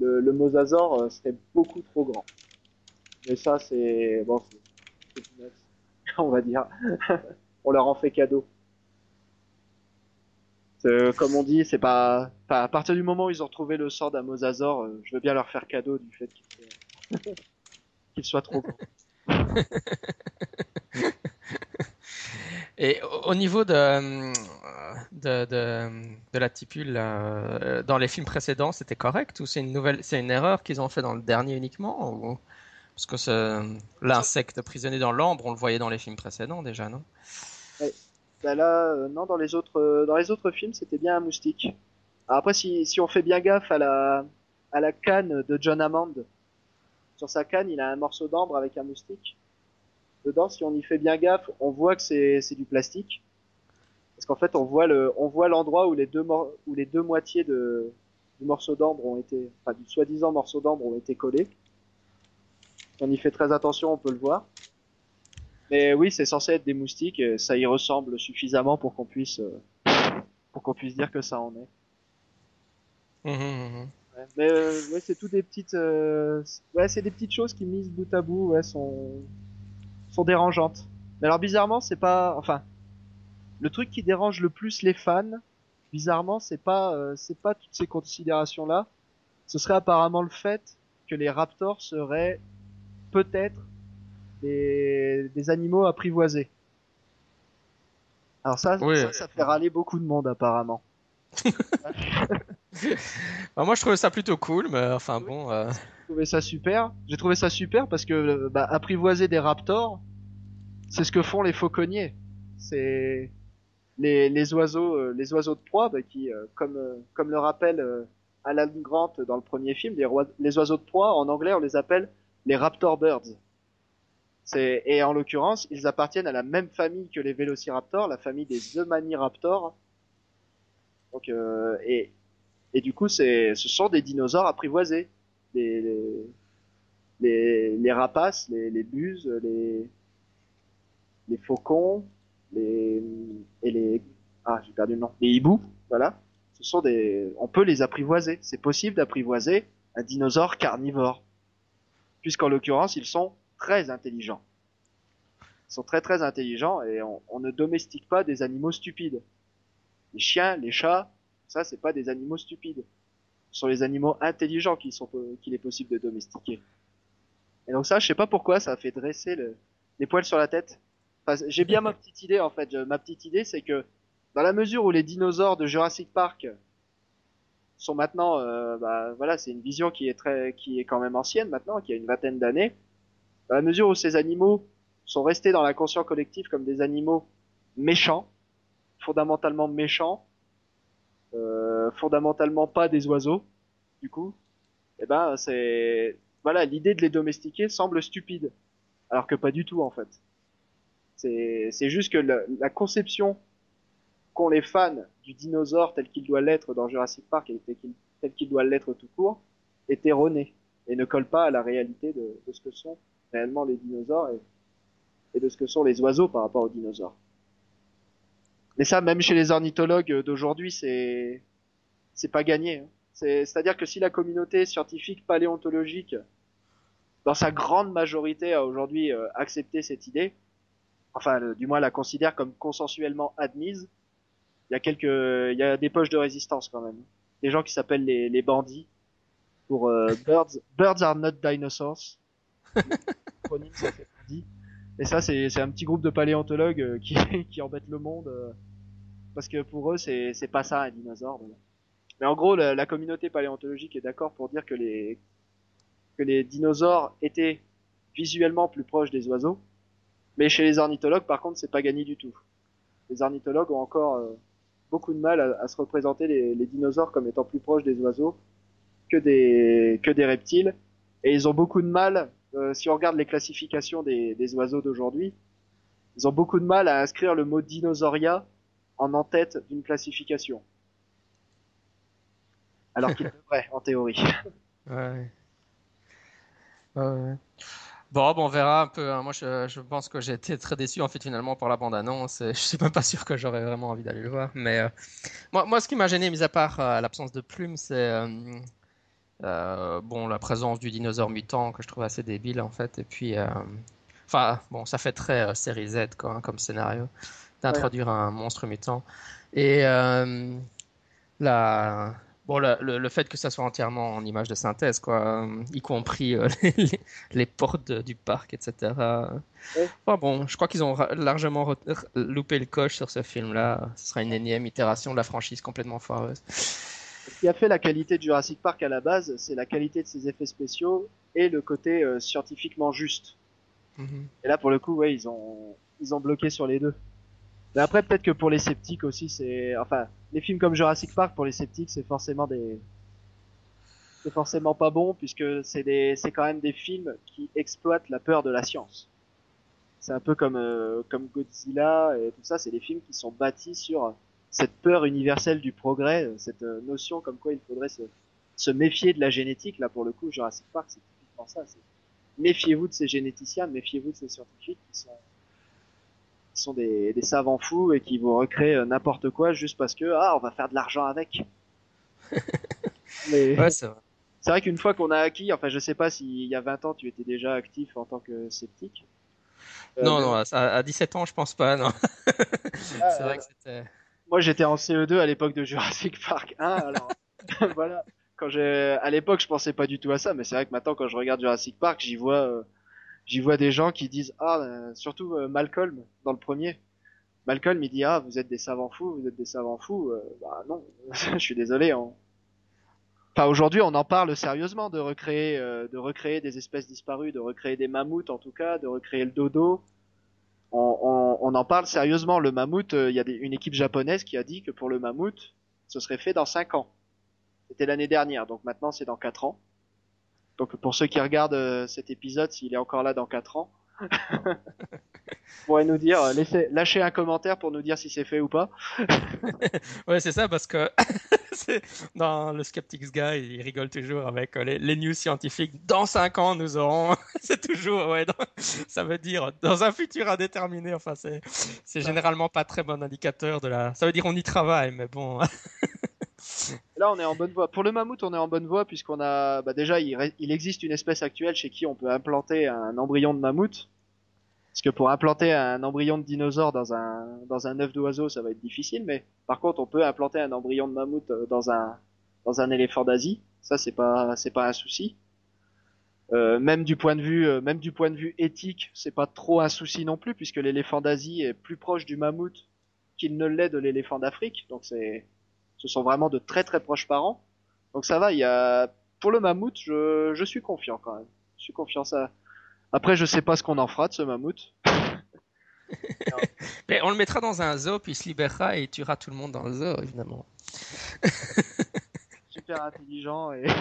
le, mosasaure euh, serait beaucoup trop grand. Mais ça, c'est bon, c'est *laughs* on va dire. *laughs* on leur en fait cadeau. C'est- Comme on dit, c'est pas... à partir du moment où ils ont retrouvé le sang d'un mosasaure, euh, je veux bien leur faire cadeau du fait qu'il soit, *laughs* soit trop grand. Et au au niveau de, euh, de, de, de la tipule, euh, dans les films précédents, c'était correct ou c'est une nouvelle, c'est une erreur qu'ils ont fait dans le dernier uniquement ou... Parce que l'insecte prisonnier dans l'ambre, on le voyait dans les films précédents déjà, non? Bah là, euh, non, dans les autres, dans les autres films, c'était bien un moustique. Après, si, si on fait bien gaffe à la, à la canne de John Hammond, sur sa canne, il a un morceau d'ambre avec un moustique. Dedans, si on y fait bien gaffe, on voit que c'est, du plastique. Parce qu'en fait, on voit le, on voit l'endroit où les deux où les deux moitiés de, du morceau d'ambre ont été, enfin, du soi-disant morceau d'ambre ont été collés. Si on y fait très attention, on peut le voir. Mais oui, c'est censé être des moustiques, et ça y ressemble suffisamment pour qu'on puisse, euh, pour qu'on puisse dire que ça en est. Mhm, mhm. Ouais. Mais euh, ouais, c'est tout des petites, euh, ouais, c'est des petites choses qui mises bout à bout, ouais, sont, sont dérangeantes. Mais alors bizarrement, c'est pas, enfin, le truc qui dérange le plus les fans, bizarrement, c'est pas, euh, c'est pas toutes ces considérations-là. Ce serait apparemment le fait que les raptors seraient peut-être des, des animaux apprivoisés. Alors ça, Oui. ça, ça fait râler beaucoup de monde apparemment. *laughs* Bah, moi, je trouvais ça plutôt cool, mais enfin bon. euh, trouvé ça super. J'ai trouvé ça super parce que bah, apprivoiser des raptors, c'est ce que font les fauconniers. C'est les, oiseaux, euh, les oiseaux de proie, bah, qui, euh, comme euh, comme le rappelle Alan Grant dans le premier film, les, oiseaux de proie en anglais on les appelle les raptor birds. Et en l'occurrence ils appartiennent à la même famille que les vélociraptors, la famille des Emaniraptors. Donc euh, et du coup ce sont des dinosaures apprivoisés les, les, les, les rapaces, les, les buses, les, les faucons, les, et les, ah, j'ai perdu le nom, les hiboux, voilà. Ce sont des, on peut les apprivoiser. C'est possible d'apprivoiser un dinosaure carnivore. Puisqu'en l'occurrence, ils sont très intelligents. Ils sont très très intelligents et on, on ne domestique pas des animaux stupides. Les chiens, les chats, ça c'est pas des animaux stupides sont les animaux intelligents qui sont qu'il est possible de domestiquer. Et donc ça, je sais pas pourquoi, ça a fait dresser le, les poils sur la tête. Enfin, j'ai bien *laughs* ma petite idée en fait. Ma petite idée, c'est que dans la mesure où les dinosaures de Jurassic Park sont maintenant, euh, bah voilà, c'est une vision qui est très, qui est quand même ancienne maintenant, qui a une vingtaine d'années. Dans la mesure où ces animaux sont restés dans l'inconscient collectif comme des animaux méchants, fondamentalement méchants, euh, fondamentalement pas des oiseaux, du coup, eh ben c'est voilà l'idée de les domestiquer semble stupide, alors que pas du tout en fait. C'est juste que la, conception qu'ont les fans du dinosaure tel qu'il doit l'être dans Jurassic Park et tel qu'il doit l'être tout court est erronée et ne colle pas à la réalité de, de ce que sont réellement les dinosaures et, et de ce que sont les oiseaux par rapport aux dinosaures. Mais ça, même chez les ornithologues d'aujourd'hui, c'est c'est pas gagné. hein. C'est- C'est-à-dire que si la communauté scientifique paléontologique, dans sa grande majorité, a aujourd'hui euh, accepté cette idée, enfin, le- du moins la considère comme consensuellement admise, il y a quelques, il y a des poches de résistance quand même. Des gens qui s'appellent les, les bandits pour euh, *laughs* birds, birds are not dinosaurs. L'acronyme, ça fait bandit. Et ça, c'est un petit groupe de paléontologues euh, qui, *laughs* qui embêtent le monde euh, parce que pour eux, c'est pas ça un dinosaure. Mais en gros, la, communauté paléontologique est d'accord pour dire que les dinosaures étaient visuellement plus proches des oiseaux, mais chez les ornithologues, par contre, c'est pas gagné du tout. Les ornithologues ont encore euh, beaucoup de mal à, se représenter les, dinosaures comme étant plus proches des oiseaux que des que des reptiles, et ils ont beaucoup de mal. euh, si on regarde les classifications des, des oiseaux d'aujourd'hui, ils ont beaucoup de mal à inscrire le mot dinosauria en en-tête d'une classification. Alors qu'il *laughs* devrait, en théorie. Ouais. ouais. Bon, bon, on verra un peu. Hein. Moi, je, je, pense que j'ai été très déçu en fait finalement par la bande-annonce. Je suis même pas sûr que j'aurais vraiment envie d'aller le voir. Mais euh, moi, moi, ce qui m'a gêné, mis à part euh, l'absence de plumes, c'est euh, euh, bon la présence du dinosaure mutant que je trouve assez débile en fait. Et puis, euh, enfin, bon, ça fait très série Z quoi, hein, comme scénario d'introduire ouais. un monstre mutant. Et la Bon, le, le, le, fait que ça soit entièrement en image de synthèse, quoi, euh, y compris euh, *laughs* les, les, portes du parc, etc. Ouais. Enfin, bon, je crois qu'ils ont largement loupé le coche sur ce film-là. Ce sera une énième itération de la franchise complètement foireuse. Ce qui a fait la qualité de Jurassic Park à la base, c'est la qualité de ses effets spéciaux et le côté euh, scientifiquement juste. Mm -hmm. Et là, pour le coup, ouais, ils ont, ils ont bloqué sur les deux. Mais après, peut-être que pour les sceptiques aussi, c'est, enfin, les films comme Jurassic Park pour les sceptiques, c'est forcément des, c'est forcément pas bon puisque c'est des, c'est quand même des films qui exploitent la peur de la science. C'est un peu comme, euh, comme Godzilla et tout ça, c'est des films qui sont bâtis sur cette peur universelle du progrès, cette notion comme quoi il faudrait se, se méfier de la génétique. Là, pour le coup, Jurassic Park, c'est typiquement ça. Méfiez-vous de ces généticiens, méfiez-vous de ces scientifiques qui sont qui sont des, des, savants fous et qui vont recréer n'importe quoi juste parce que ah on va faire de l'argent avec. *laughs* Mais ouais, c'est vrai. C'est vrai qu'une fois qu'on a acquis, enfin je sais pas s'il y a 20 ans tu étais déjà actif en tant que sceptique. Euh, non, mais... non, à, à 17 ans je pense pas, non. Ah, *laughs* c'est vrai que c'était... Moi j'étais en CE2 à l'époque de Jurassic Park 1, alors *laughs* voilà. Quand j'ai, à l'époque je pensais pas du tout à ça, mais c'est vrai que maintenant quand je regarde Jurassic Park, j'y vois euh j'y vois des gens qui disent ah euh, surtout euh, Malcolm dans le premier. Malcolm il dit ah vous êtes des savants fous vous êtes des savants fous euh, bah non *laughs* je suis désolé hein. enfin aujourd'hui on en parle sérieusement de recréer euh, de recréer des espèces disparues de recréer des mammouths en tout cas de recréer le dodo. On, on, en parle sérieusement. Le mammouth il y a une équipe japonaise qui a dit que pour le mammouth ce serait fait dans 5 ans. C'était l'année dernière donc maintenant c'est dans 4 ans donc pour ceux qui regardent euh, cet épisode, s'il est encore là dans 4 ans, *laughs* pourrait nous dire, euh, laissez, lâchez un commentaire pour nous dire si c'est fait ou pas. *laughs* ouais, c'est ça, parce que *laughs* dans le Skeptics Guy, il rigole toujours avec euh, les, les news scientifiques. Dans 5 ans, nous aurons. c'est toujours, ouais, dans... ça veut dire dans un futur indéterminé. Enfin, c'est, c'est généralement pas très bon indicateur de la. Ça veut dire on y travaille, mais bon. Là, on est en bonne voie. Pour le mammouth, on est en bonne voie puisqu'on a, bah déjà, il, existe une espèce actuelle chez qui on peut implanter un embryon de mammouth. Parce que pour implanter un embryon de dinosaure dans un dans œuf d'oiseau, ça va être difficile. Mais par contre, on peut implanter un embryon de mammouth euh, dans un éléphant d'Asie. Ça, c'est pas pas un souci. Euh, même du point de vue euh, même du point de vue éthique, c'est pas trop un souci non plus puisque l'éléphant d'Asie est plus proche du mammouth qu'il ne l'est de l'éléphant d'Afrique. Donc c'est ce sont vraiment de très très proches parents. Donc ça va, il y a pour le mammouth, je, je suis confiant quand même. Je suis confiant ça. Après, je sais pas ce qu'on en fera de ce mammouth. Mais *laughs* on le mettra dans un zoo, puis il se libérera et il tuera tout le monde dans le zoo, évidemment. *laughs* Super intelligent et. *laughs*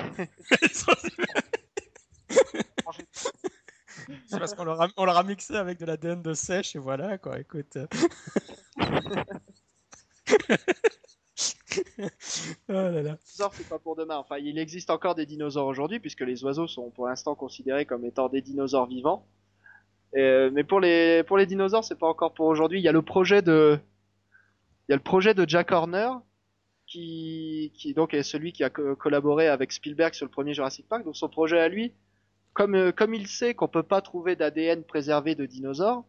C'est parce qu'on l'aura, on l'aura mixé avec de l'ADN de sèche et voilà quoi, écoute. *laughs* oh là là. c'est pas pour demain. Enfin, il existe encore des dinosaures aujourd'hui, puisque les oiseaux sont pour l'instant considérés comme étant des dinosaures vivants. Euh, mais pour les pour les dinosaures, c'est pas encore pour aujourd'hui. Il y a le projet de il y a le projet de Jack Horner qui qui donc est celui qui a co collaboré avec Spielberg sur le premier Jurassic Park. Donc son projet à lui, comme euh, comme il sait qu'on peut pas trouver d'ADN préservé de dinosaures,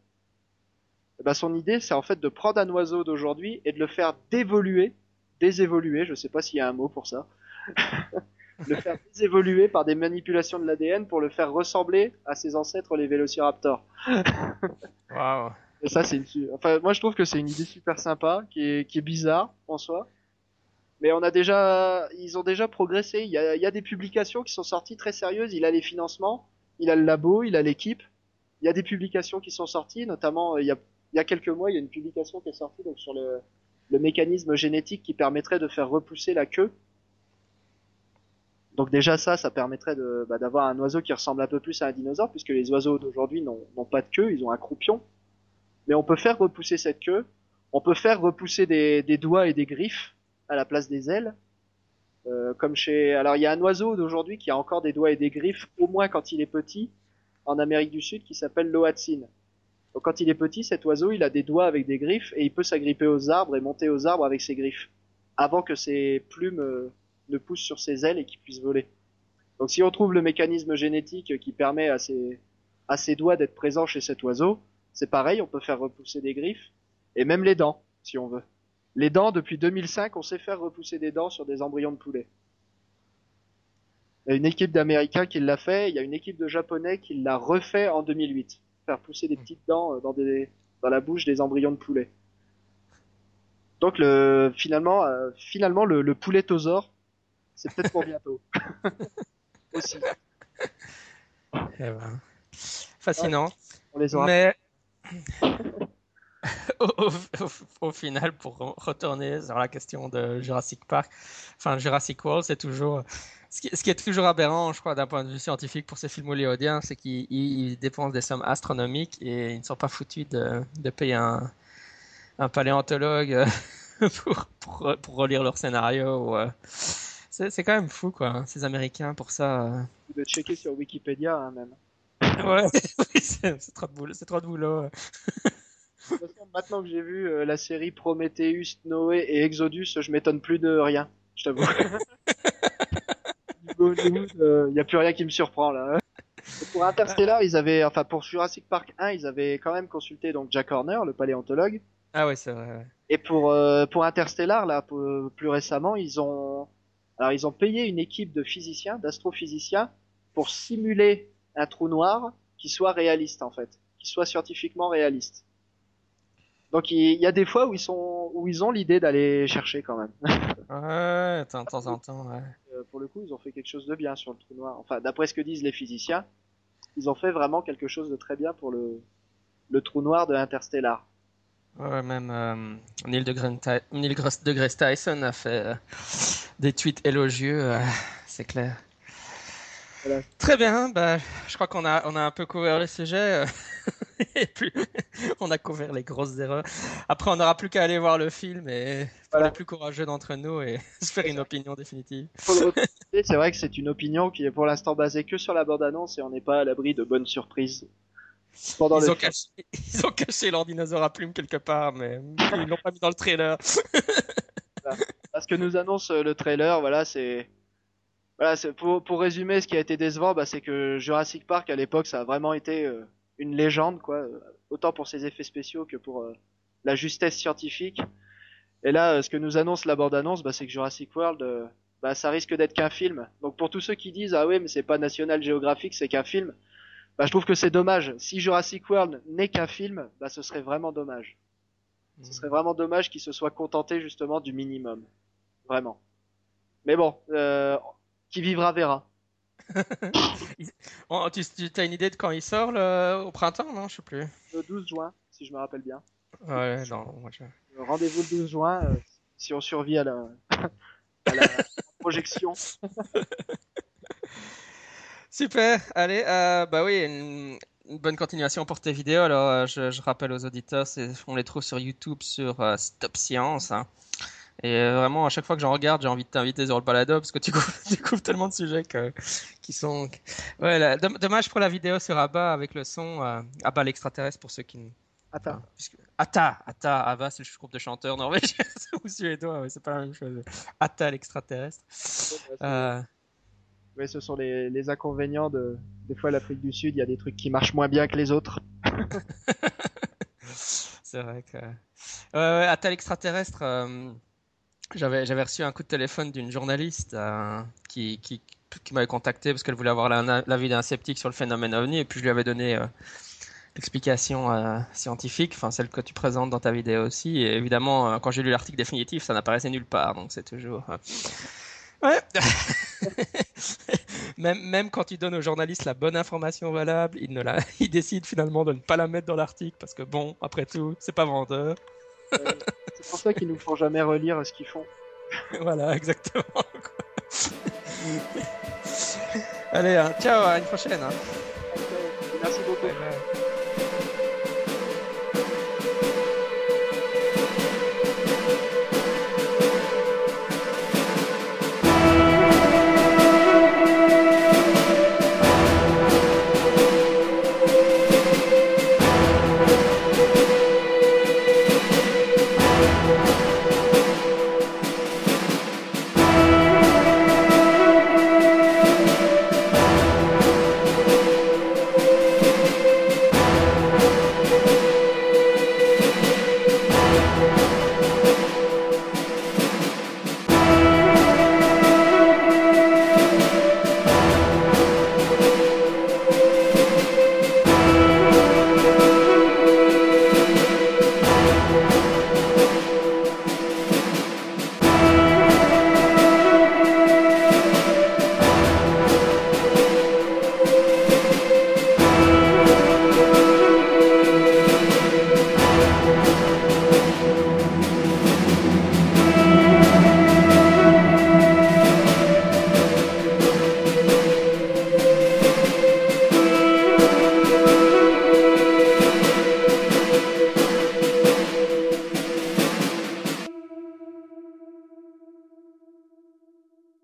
eh ben son idée c'est en fait de prendre un oiseau d'aujourd'hui et de le faire dévoluer désévoluer, je sais pas s'il y a un mot pour ça, *laughs* le faire désévoluer par des manipulations de l'ADN pour le faire ressembler à ses ancêtres les vélociraptors. *laughs* Waouh. Et ça c'est une enfin moi je trouve que c'est une idée super sympa qui est qui est bizarre en soi. Mais on a déjà ils ont déjà progressé, il y a, il y a des publications qui sont sorties très sérieuses, il a les financements, il a le labo, il a l'équipe. Il y a des publications qui sont sorties, notamment il y a il y a quelques mois, il y a une publication qui est sortie donc sur le le mécanisme génétique qui permettrait de faire repousser la queue. Donc déjà ça, ça permettrait bah, d'avoir un oiseau qui ressemble un peu plus à un dinosaure, puisque les oiseaux d'aujourd'hui n'ont, pas de queue, ils ont un croupion. Mais on peut faire repousser cette queue, On peut faire repousser des, des doigts et des griffes à la place des ailes. Euh, comme chez, alors il y a un oiseau d'aujourd'hui qui a encore des doigts et des griffes, au moins quand il est petit, en Amérique du Sud, qui s'appelle l'oatsine. Donc quand il est petit, cet oiseau, il a des doigts avec des griffes et il peut s'agripper aux arbres et monter aux arbres avec ses griffes, avant que ses plumes euh, ne poussent sur ses ailes et qu'il puisse voler. Donc si on trouve le mécanisme génétique qui permet à ses, à doigts d'être présents chez cet oiseau, c'est pareil, on peut faire repousser des griffes et même les dents, si on veut. Les dents, depuis 2005, on sait faire repousser des dents sur des embryons de poulet. Il y a une équipe d'Américains qui l'a fait, il y a une équipe de Japonais qui l'a refait en 2008. Faire pousser des petites dents euh, dans, des, dans la bouche des embryons de poulet. Donc le, finalement, euh, finalement le, le c'est peut-être pour bientôt. *laughs* Aussi. Eh ben, fascinant. On les aura. Mais *laughs* au- au final, pour retourner sur la question de Jurassic Park, enfin Jurassic World, c'est toujours ce qui, ce qui est toujours aberrant, je crois, d'un point de vue scientifique pour ces films hollywoodiens, c'est qu'ils ils- ils dépensent des sommes astronomiques et ils ne sont pas foutus de, de payer un, un paléontologue euh, *laughs* pour, pour, pour relire leur scénario. euh, C'est quand même fou, quoi, hein, ces Américains pour ça. euh. de checker sur Wikipédia hein, même. Ouais, *laughs* c'est trop de boulot. C'est trop de boulot. De toute façon, maintenant que j'ai vu euh, la série Prometheus, Noé et Exodus, je m'étonne plus de rien, je t'avoue. *laughs* Hollywood, il n'y a plus rien qui me surprend là. Et pour Interstellar, ils avaient, enfin pour Jurassic Park 1, ils avaient quand même consulté donc Jack Horner, le paléontologue. Ah ouais, c'est vrai. ouais. Et pour euh, pour Interstellar, là, pour- plus récemment, ils ont, alors ils ont payé une équipe de physiciens, d'astrophysiciens, pour simuler un trou noir qui soit réaliste en fait, qui soit scientifiquement réaliste. Donc il y a des fois où ils sont, où ils ont l'idée d'aller chercher quand même. Ouais, en temps. ouais. Euh, pour le coup, ils ont fait quelque chose de bien sur le trou noir. Enfin, d'après ce que disent les physiciens, ils ont fait vraiment quelque chose de très bien pour le le trou noir de Interstellar. Ouais, même euh, Neil, Ty- Neil deGrasse Tyson a fait euh, des tweets élogieux, euh, c'est clair. Voilà. Très bien, bah, je crois qu'on a, on a un peu couvert le sujet. *laughs* et puis, *laughs* on a couvert les grosses erreurs. Après, on n'aura plus qu'à aller voir le film et Voilà. les plus courageux d'entre nous et *laughs* se faire une opinion définitive. *laughs* C'est vrai que c'est une opinion qui est pour l'instant basée que sur la bande-annonce et on n'est pas à l'abri de bonnes surprises. Pendant Ils le ont, film. caché, ils ont caché leur dinosaure à plumes quelque part, mais ils l'ont pas mis dans le trailer. Parce que nous annonce euh, le trailer, voilà, c'est voilà, pour, pour résumer ce qui a été décevant, bah, c'est que Jurassic Park à l'époque, ça a vraiment été euh, une légende, quoi, euh, autant pour ses effets spéciaux que pour euh, la justesse scientifique. Et là, euh, ce que nous annonce la bande-annonce, bah, c'est que Jurassic World, euh, bah, ça risque d'être qu'un film. Donc pour tous ceux qui disent ah ouais, mais c'est pas National Geographic, c'est qu'un film, bah, je trouve que c'est dommage. Si Jurassic World n'est qu'un film, bah, ce serait vraiment dommage. Ce serait vraiment dommage qu'ils se soient contentés justement du minimum. Vraiment. Mais bon, euh, qui vivra verra. *laughs* Tu, tu as une idée de quand il sort le- au printemps, non? Je sais plus. Le 12 juin, si je me rappelle bien. Ouais, non, moi je... Rendez-vous le 12 juin, euh, si on survit à la, *laughs* à la projection. *laughs* Super, allez, euh, bah oui, une, une bonne continuation pour tes vidéos. Alors, euh, je, je rappelle aux auditeurs, on les trouve sur YouTube sur euh, Stop Science. hein. Et euh, vraiment, à chaque fois que j'en regarde, j'ai envie de t'inviter sur le balado parce que tu couvres, *laughs* tu couvres tellement de sujets que, qui sont. Ouais, là, domm- dommage pour la vidéo sur Abba avec le son euh, Abba l'extraterrestre pour ceux qui. ne- Attends. enfin, puisque- Atta, Atta, Abba, c'est le groupe de chanteurs norvégiens *laughs* ou suédois, ouais, c'est pas la même chose. Atta l'extraterrestre. Euh, Ouais, ce sont les, les inconvénients de des fois l'Afrique du Sud. Il y a des trucs qui marchent moins bien que les autres. *laughs* C'est vrai que. Ouais, ouais, à tel extraterrestre, euh, j'avais, reçu un coup de téléphone d'une journaliste euh, qui, m'avait contacté parce qu'elle voulait avoir la- l'avis d'un sceptique sur le phénomène OVNI et puis je lui avais donné euh, l'explication euh, scientifique, enfin celle que tu présentes dans ta vidéo aussi. Et évidemment, quand j'ai lu l'article définitif, ça n'apparaissait nulle part, donc c'est toujours. Ouais. *laughs* même, quand tu donnes aux journalistes la bonne information valable, ils *laughs* décident finalement de ne pas la mettre dans l'article parce que bon, après tout, c'est pas vendeur. C'est pour ça qu'ils nous font jamais relire ce qu'ils font. *laughs* voilà, exactement. *laughs* Allez, hein, ciao, à une prochaine. hein. Merci beaucoup.